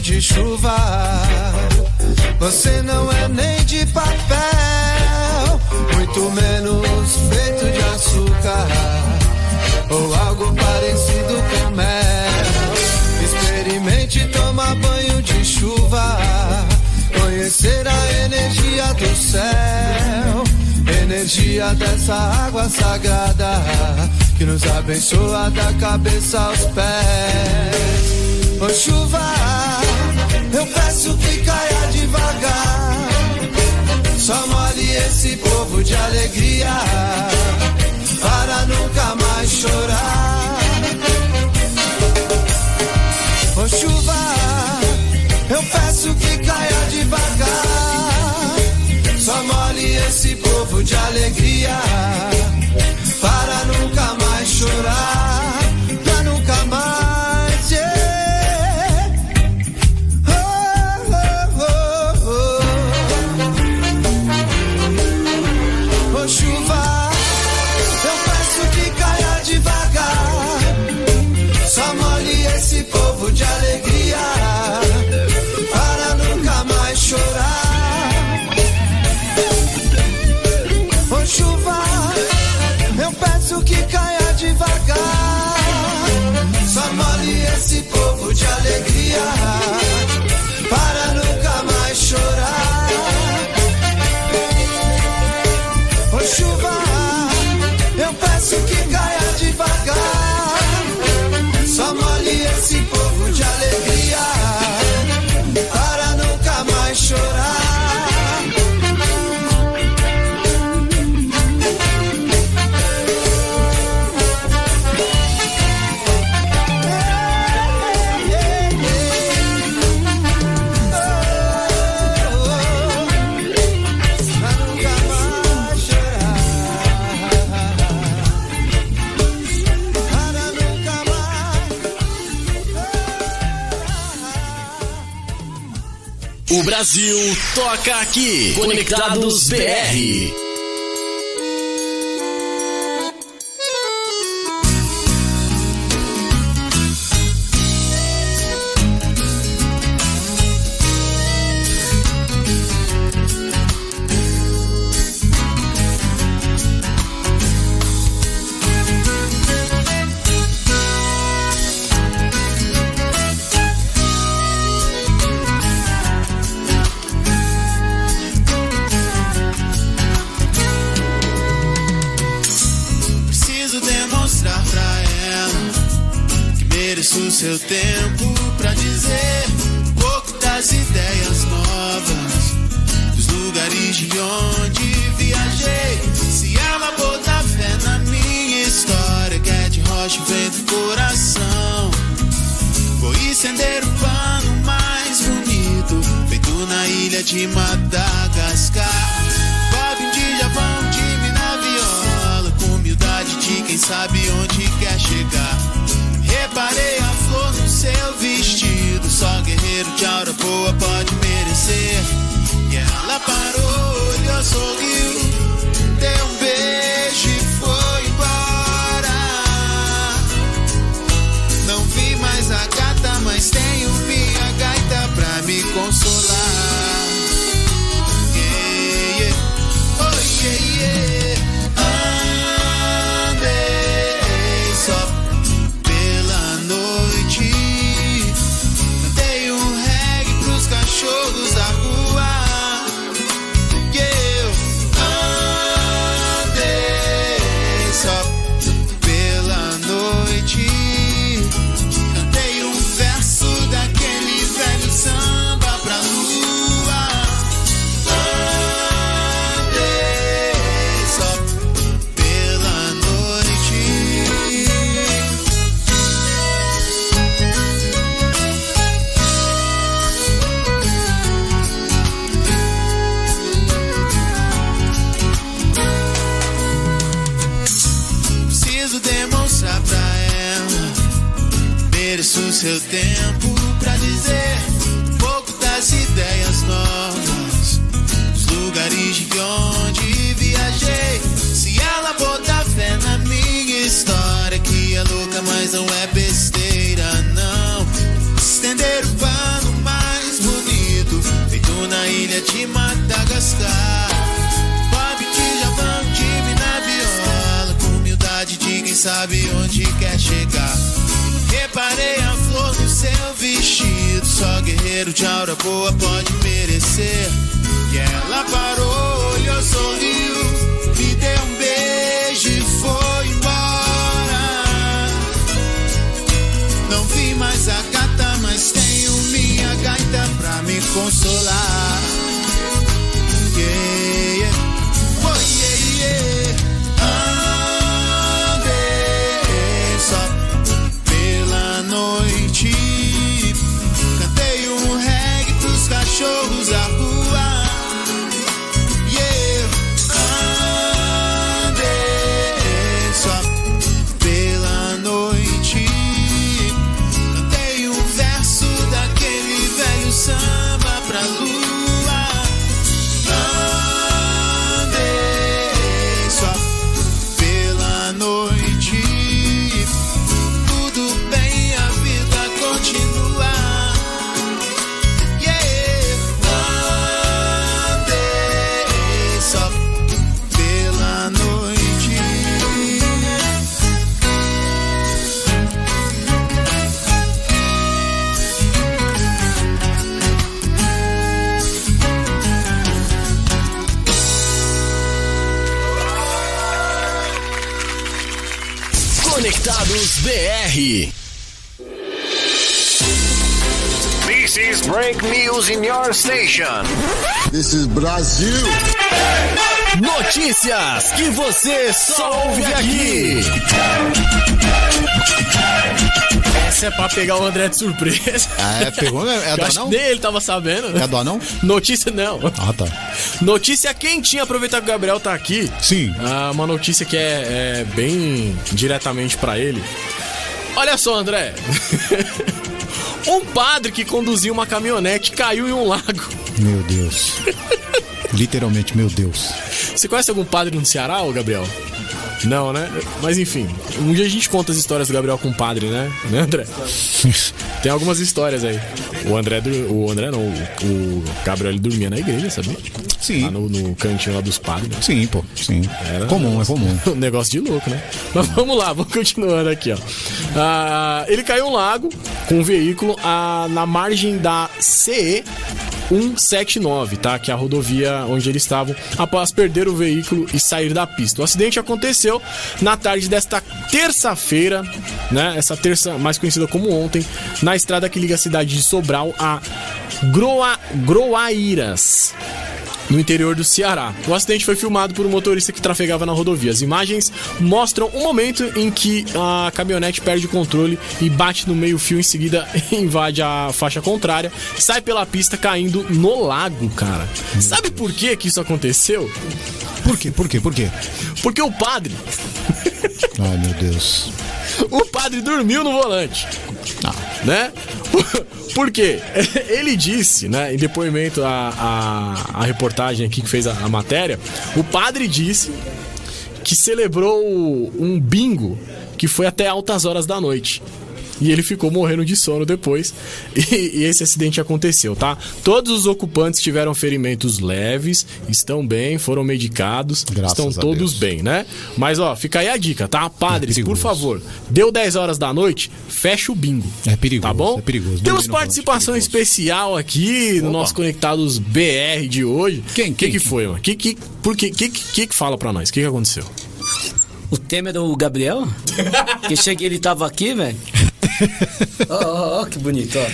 De chuva, você não é nem de papel, muito menos feito de açúcar ou algo parecido com mel. Experimente tomar banho de chuva, conhecer a energia do céu, energia dessa água sagrada que nos abençoa da cabeça aos pés. Ô chuva, peço que caia devagar. Só molhe esse povo de alegria para nunca mais chorar. Ô chuva, eu peço que caia devagar. Só molhe esse povo de alegria para nunca mais chorar. Esse povo de alegria Brasil toca aqui. Conectados BR. Mereço seu tempo pra dizer um pouco das ideias novas, dos lugares de onde viajei. Se ela botar fé na minha história, que é de rocha vem do coração, vou estender o pano mais bonito, feito na ilha de Madagascar. Bob de Japão, time na viola, com humildade de ninguém sabe onde quer chegar. Reparei a flor no seu vestido, só guerreiro de aura boa pode merecer. E ela parou, olhou, sorriu, deu um beijo sabe onde quer chegar. Reparei a flor no seu vestido, só guerreiro de aura boa pode merecer. E ela parou, olhou, sorriu, me deu um beijo e foi embora. Não vi mais a gata, mas tenho minha gaita pra me consolar. Your station. This is Brasil. Notícias que você só ouve aqui. Essa é pra pegar o André de surpresa. Ah, é, pegou, né? É Eu do anão? ele tava sabendo. É do anão? Notícia não. Ah, tá. Notícia quentinha, aproveitar que o Gabriel tá aqui. Sim. Ah, uma notícia que é, é bem diretamente pra ele. Olha só, André. *laughs* um padre que conduzia uma caminhonete caiu em um lago. Meu Deus. *laughs* Literalmente, meu Deus. Você conhece algum padre no Ceará, ô Gabriel? Não, né? Mas enfim, um dia a gente conta as histórias do Gabriel com o padre, né? Né, André? *laughs* Tem algumas histórias aí. O André, o André não, o, Gabriel ele dormia na igreja, sabia? Sim. Lá no, no cantinho lá dos padres. né? Sim, pô. Sim. Era comum, é comum. *laughs* Um negócio de louco, né? Mas vamos lá, vamos continuando aqui, ó. Ah, ele caiu um lago com um veículo ah, na margem da CE 179, tá? Que é a rodovia onde eles estavam, após perder o veículo e sair da pista. O acidente aconteceu na tarde desta terça-feira, né? Essa terça, mais conhecida como ontem, na estrada que liga a cidade de Sobral a Groa, Groaíras no interior do Ceará. O acidente foi filmado por um motorista que trafegava na rodovia. As imagens mostram o momento em que a caminhonete perde o controle e bate no meio-fio, em seguida *laughs* invade a faixa contrária, sai pela pista caindo no lago, cara. Sabe por que que isso aconteceu? Por quê? Por quê? Por quê? Porque o padre, Ai, meu Deus. *laughs* o padre dormiu no volante. Né? *laughs* Por quê? *laughs* Ele disse, né, em depoimento à, à, à reportagem aqui que fez a, a matéria, o padre disse que celebrou um bingo que foi até altas horas da noite. E ele ficou morrendo de sono depois. E, e esse acidente aconteceu, tá? Todos os ocupantes tiveram ferimentos leves, estão bem, foram medicados, Graças estão todos Deus. bem, né? Mas ó, fica aí a dica, tá? Padres, É por favor, deu 10 horas da noite, fecha o bingo. É perigoso. Tá bom? É perigoso. Temos participação é especial aqui no nosso Conectados BR de hoje. Quem? O que, Quem? que foi, mano? Que, que, por que, que, que, que fala pra nós? O que, que aconteceu? O Temer é o Gabriel? *laughs* que cheguei, ele tava aqui, velho. *laughs* Ó, ó, ó, que bonito, ó.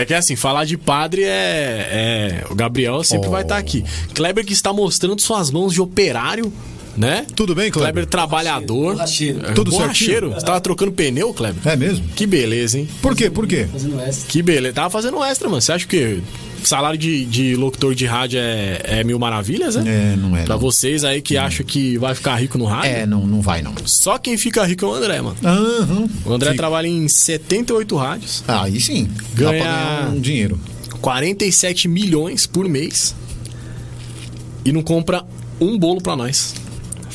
É que assim, falar de padre é. é- o Gabriel sempre Oh. vai estar aqui. Kleber que está mostrando suas mãos de operário, né? Tudo bem, Kleber? Kleber trabalhador. Borracheiro. É, Tudo borracheiro. Você tava trocando pneu, Kleber? É mesmo? Que beleza, hein? Por quê? Por quê? Fazendo essa. Que beleza. Tava fazendo extra, mano. Você acha que salário de, de locutor de rádio é, é mil maravilhas, né? É, não é. Pra não. vocês aí que acham que vai ficar rico no rádio, É, não, não vai não. só quem fica rico é o André, mano. Aham. O André Sim. trabalha em 78 rádios, Aí sim. Ganha- Dá pra ganhar um dinheiro. 47 milhões por mês e não compra um bolo pra nós.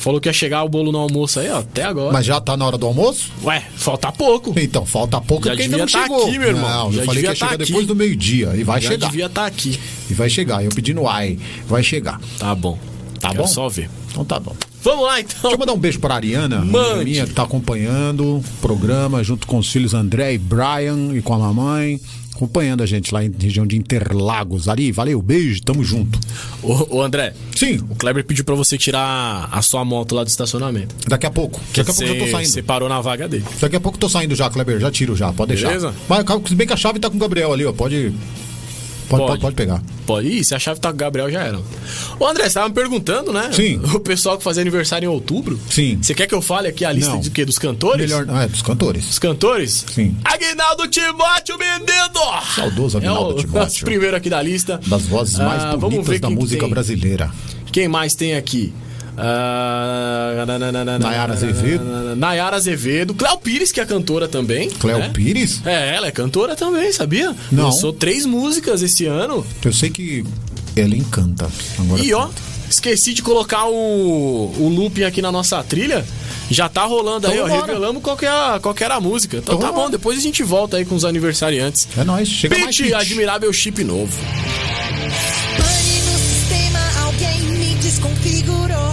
Falou que ia chegar o bolo no almoço aí, ó, até agora. Mas já tá na hora do almoço? Ué, falta pouco. Então, falta pouco Já porque ainda não tá chegou. aqui, meu irmão. Não, Já eu falei que ia chegar tá depois aqui. do meio-dia. E vai Já chegar. devia estar aqui. E vai chegar. Eu pedi no ai. Vai chegar. Tá bom. Tá Quero bom? só ver. Então tá bom. Vamos lá, então. Deixa eu mandar um beijo pra Ariana, Mande. minha que tá acompanhando o programa junto com os filhos André e Brian e com a mamãe. Acompanhando a gente lá em região de Interlagos. Ari, valeu, beijo, tamo junto. Ô, ô, André, Sim, o Kleber pediu pra você tirar a sua moto lá do estacionamento. daqui a pouco. Daqui a pouco eu já tô saindo. Você parou na vaga dele. Daqui a pouco eu tô saindo já, Kleber. Já tiro já, pode deixar. Beleza? Mas se bem que a chave tá com o Gabriel ali, ó. Pode. Pode, pode, pode pegar. Pode. Ih, se a chave tá com o Gabriel, já era. Ô, André, você tava me perguntando, né? Sim. *laughs* O pessoal que fazia aniversário em outubro. Sim. Você quer que eu fale aqui a lista Não. de quê? Dos cantores? Melhor. Ah, é, dos cantores. Dos cantores? Sim. Aguinaldo Timóteo Menino! Saudoso Aguinaldo é o *laughs* Timóteo. primeiro aqui da lista. Das vozes mais Ah, vamos bonitas ver da música tem. brasileira. Quem mais tem aqui? Nayara Azevedo. Nayara Azevedo. Cléo Pires, que é cantora também. Cléo né? Pires? É, ela é cantora também, sabia? Não. Lançou três músicas esse ano. Eu sei que ela encanta. Agora E ó, esqueci de colocar o, o looping aqui na nossa trilha. Já tá rolando aí, Então ó. vambora. Revelamos qual que, é a, qual que era a música. Então, Então tá bom, depois a gente volta aí com os aniversariantes. É nóis, chega mais Pitch, pitch. admirável chip novo. Pane no sistema, alguém me desconfigurou.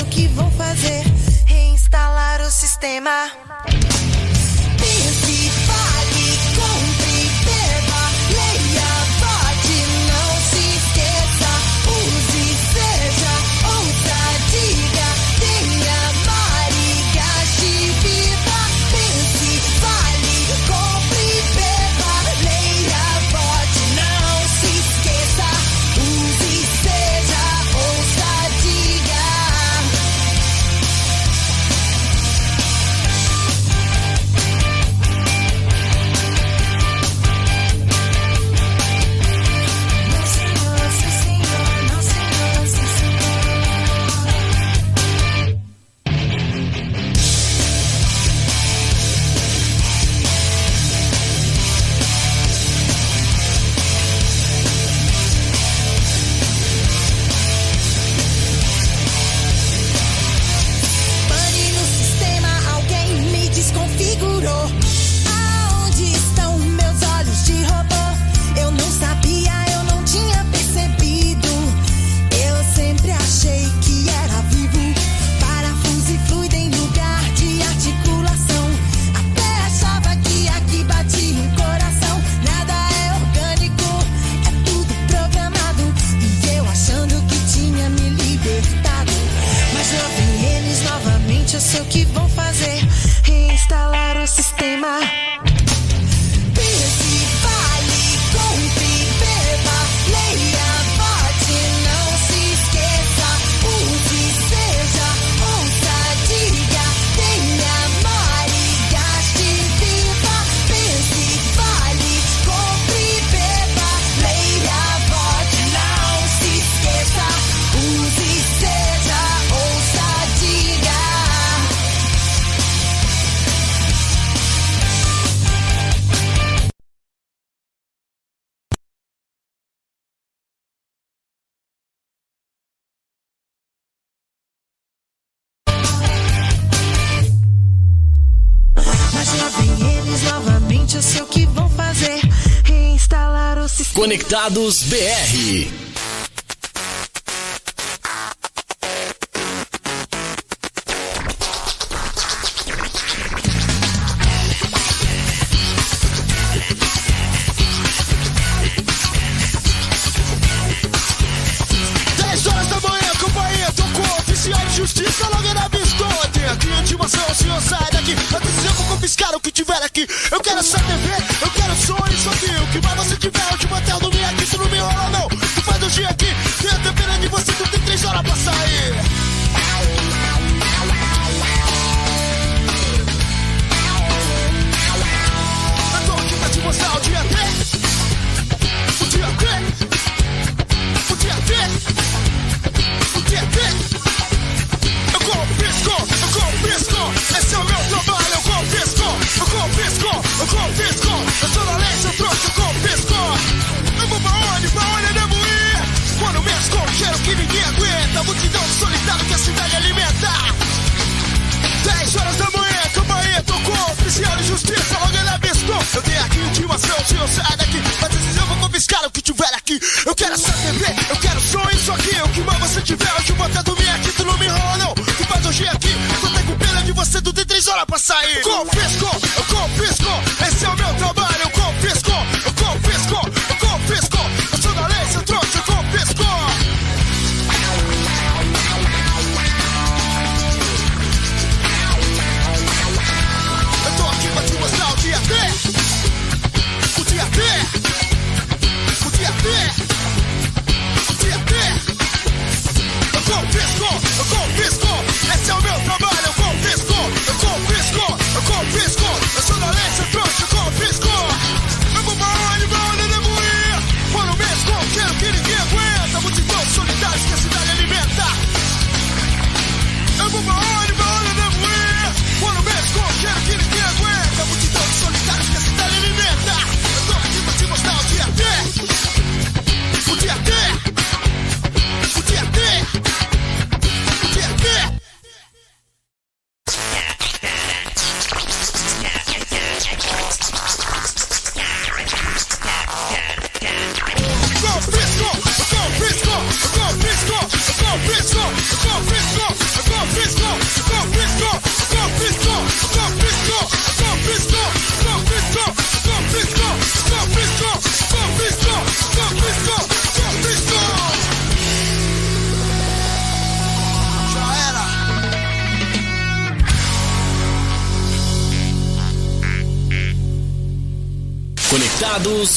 O que vão fazer: reinstalar o sistema. Conectados BR. Dez horas da manhã, companhia, tocou oficial de justiça logo na biscoita. Aqui, intimação, é senhor, sai daqui. Atenção, confiscaram o que tiver aqui. Eu quero essa TV Eu tenho aqui o intimação, se eu sair daqui. Mas esses eu vou confiscar o que tiver aqui. Eu quero só TV, eu quero só só aqui eu que mal você tiver. Hoje eu vou até dormir aqui, tu não me enrola, não. Tu faz hoje aqui, Eu tô tá com pena de você, tu tem três horas pra sair. Confisco, eu confisco.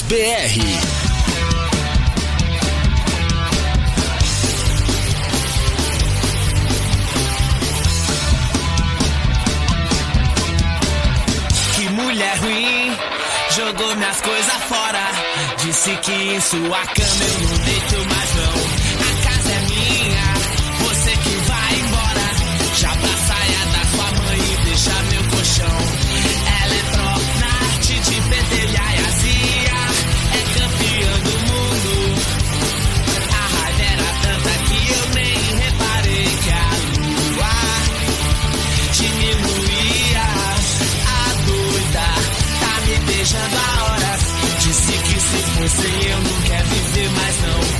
BR. mulher ruim jogou minhas coisas fora. Disse que em sua cama eu não deito mais não. Sei, eu não quero viver mais não.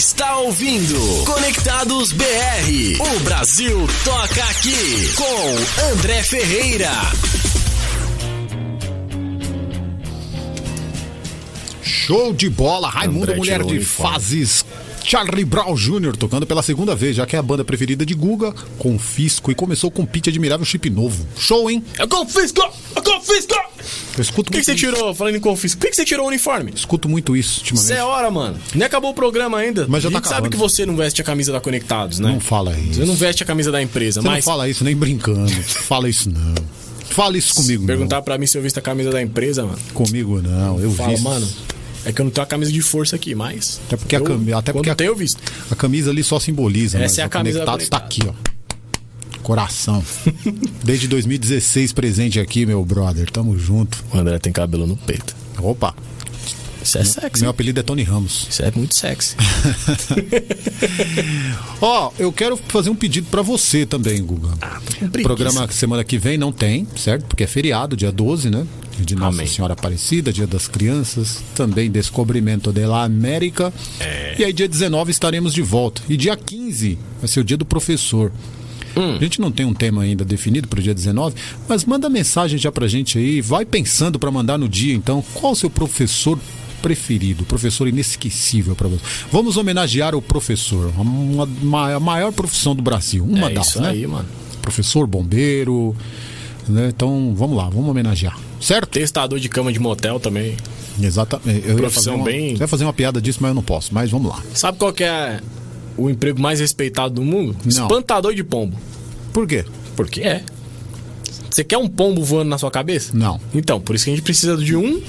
Está ouvindo Conectados BR. O Brasil toca aqui com André Ferreira. Show de bola, Raimundo Mulher de. Fases. Charlie Brown Jr. tocando pela segunda vez, já que é a banda preferida de Guga, Confisco, e começou com um pitch admirável chip novo. Show, hein? Eu confisco! Eu confisco! Eu escuto Por que, que você isso. tirou, falando em confisco, por que, que você tirou o uniforme? Escuto muito isso ultimamente. Isso é hora, mano. Nem acabou o programa ainda. Mas já a tá gente sabe acabando. que você não veste a camisa da Conectados, né? Não fala isso. Você não veste a camisa da empresa, Você mas não fala isso nem brincando. fala isso não. Fala isso comigo perguntar pra mim se eu visto a camisa da empresa, mano. Comigo não. Eu Fala, visto. mano. É que eu não tenho a camisa de força aqui, mas. Até porque, a, eu, cami- até quando porque a, eu visto. a camisa ali só simboliza. Essa é a camisa da Conectados tá aqui, ó. Coração. *laughs* Desde 2016 presente aqui, meu brother. Tamo junto. O André tem cabelo no peito. Opa. Isso é sexy. Meu apelido é Tony Ramos. Isso é muito sexy. *laughs* Ó, eu quero fazer um pedido pra você também, Guga. Ah, programa semana que vem não tem, certo? Porque é feriado, dia 12, né? De Nossa Amém. Senhora Aparecida, dia das crianças, também Descobrimento de la América. É. E aí, dia 19, estaremos de volta. E dia 15 vai ser o dia do professor. Hum. A gente não tem um tema ainda definido para o dia 19, mas manda mensagem já pra gente aí, vai pensando pra mandar no dia então, qual o seu professor preferido, professor inesquecível pra você. Vamos homenagear o professor, a, uma- uma- a maior profissão do Brasil, uma É das, isso né? aí, mano. Professor, bombeiro, né? Então, vamos lá, vamos homenagear. Certo? Testador de cama de motel também. Exatamente. Eu Profissão fazer uma, bem- eu ia fazer uma piada disso, mas eu não posso. Mas vamos lá. Sabe qual que é o emprego mais respeitado do mundo? Espantador de pombo. Por quê? Porque é. Você quer um pombo voando na sua cabeça? Não. Então, por isso que a gente precisa de um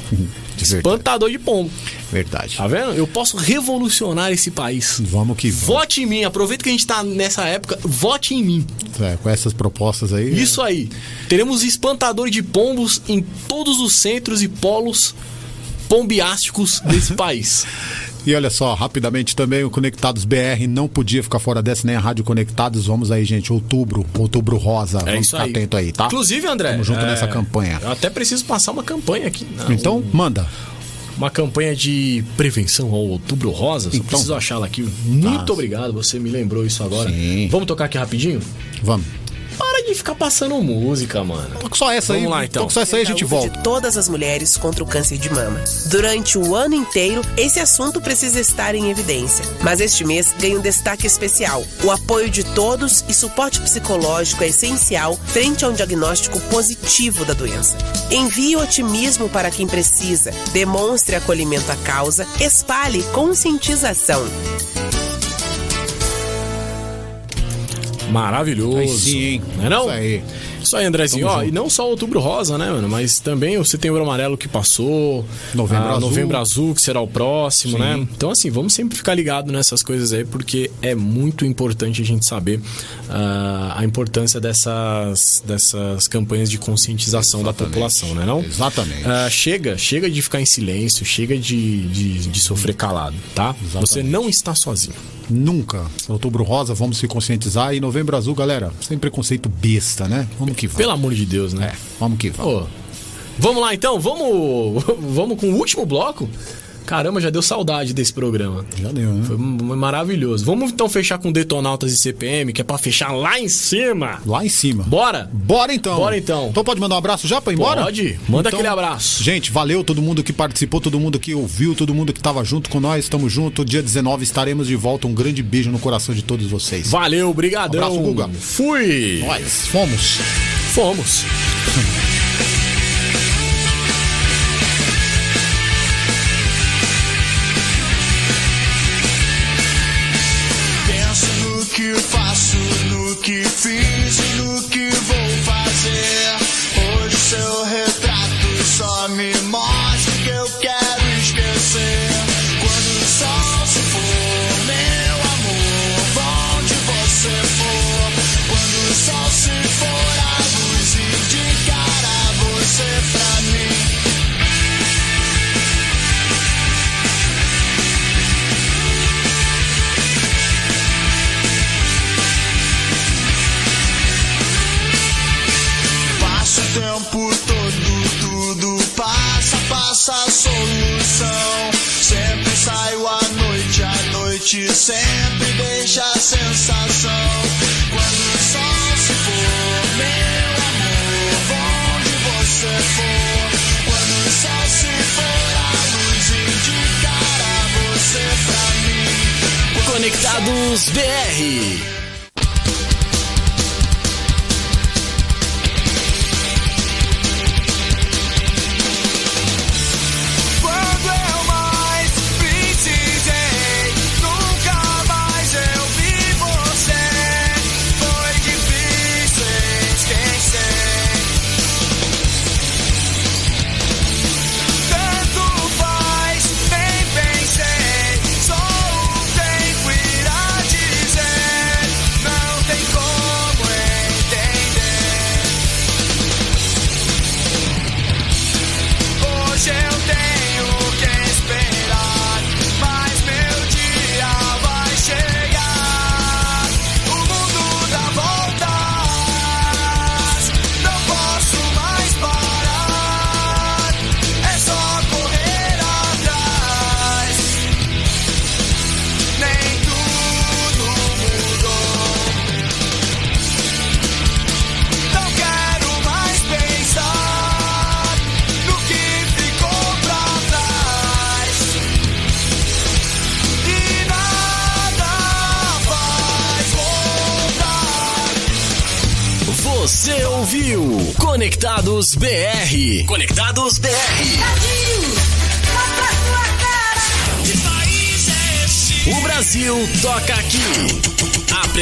espantador de pombo. Verdade. Tá vendo? Eu posso revolucionar esse país. Vamos que vamos. Vote em mim. Aproveita que a gente tá nessa época. Vote em mim. É, com essas propostas aí. Isso aí. Teremos espantador de pombos em todos os centros e polos pombiásticos desse *laughs* país. E olha só, rapidamente também, o Conectados BR não podia ficar fora dessa, nem a Rádio Conectados. Vamos aí, gente, outubro, outubro rosa. É Vamos ficar aí. atento aí, tá? Inclusive, André. Tamo junto é, nessa campanha. Eu até preciso passar uma campanha aqui. Não, Então, manda. Uma campanha de prevenção ao outubro rosa. Então. preciso achá-la aqui. Muito Ah. obrigado, você me lembrou isso agora. Sim. Vamos tocar aqui rapidinho? Vamos. Para de ficar passando música, mano. Toca só essa Vamos aí. lá, então. Toca só essa aí, a gente volta. de todas as mulheres contra o câncer de mama. Durante o ano inteiro, esse assunto precisa estar em evidência. Mas este mês ganha um destaque especial. O apoio de todos e suporte psicológico é essencial frente a um diagnóstico positivo da doença. Envie otimismo para quem precisa, demonstre acolhimento à causa, espalhe conscientização. Maravilhoso. Aí sim, hein? Não é não? Isso aí. Isso aí, Andrezinho. Ó, e não só outubro rosa, né, mano? Mas também o setembro amarelo que passou. Novembro ah, azul. Novembro azul, que será o próximo, Sim. né? Então, assim, vamos sempre ficar ligado nessas coisas aí, porque é muito importante a gente saber ah, a importância dessas, dessas campanhas de conscientização da população, né? Não? Exatamente. Ah, chega, chega de ficar em silêncio, chega de, de, de sofrer calado, tá? Você não está sozinho. Nunca. Outubro rosa, vamos se conscientizar. E novembro azul, galera, sem preconceito besta, né? Vamos que vamos. Pelo amor de Deus, né? É, vamos que vamos. Ô, vamos lá então, vamos, *laughs* vamos com o último bloco. Caramba, já deu saudade desse programa. Já deu, né? Foi maravilhoso. Vamos então fechar com Detonautas e CPM, que é pra fechar lá em cima. Lá em cima. Bora? Bora então. Bora então. Então pode mandar um abraço já pra ir embora? Pode. Manda Então, aquele abraço. Gente, valeu todo mundo que participou, todo mundo que ouviu, todo mundo que tava junto com nós. Tamo junto. Dia 19 estaremos de volta. Um grande beijo no coração de todos vocês. Valeu, brigadão. Abraço, Guga. Fui. Nós fomos. Fomos. que faço, no que fiz e no que News BR.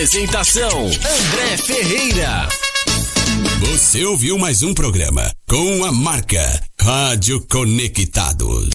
Apresentação: André Ferreira. Você ouviu mais um programa com a marca Rádio Conectados.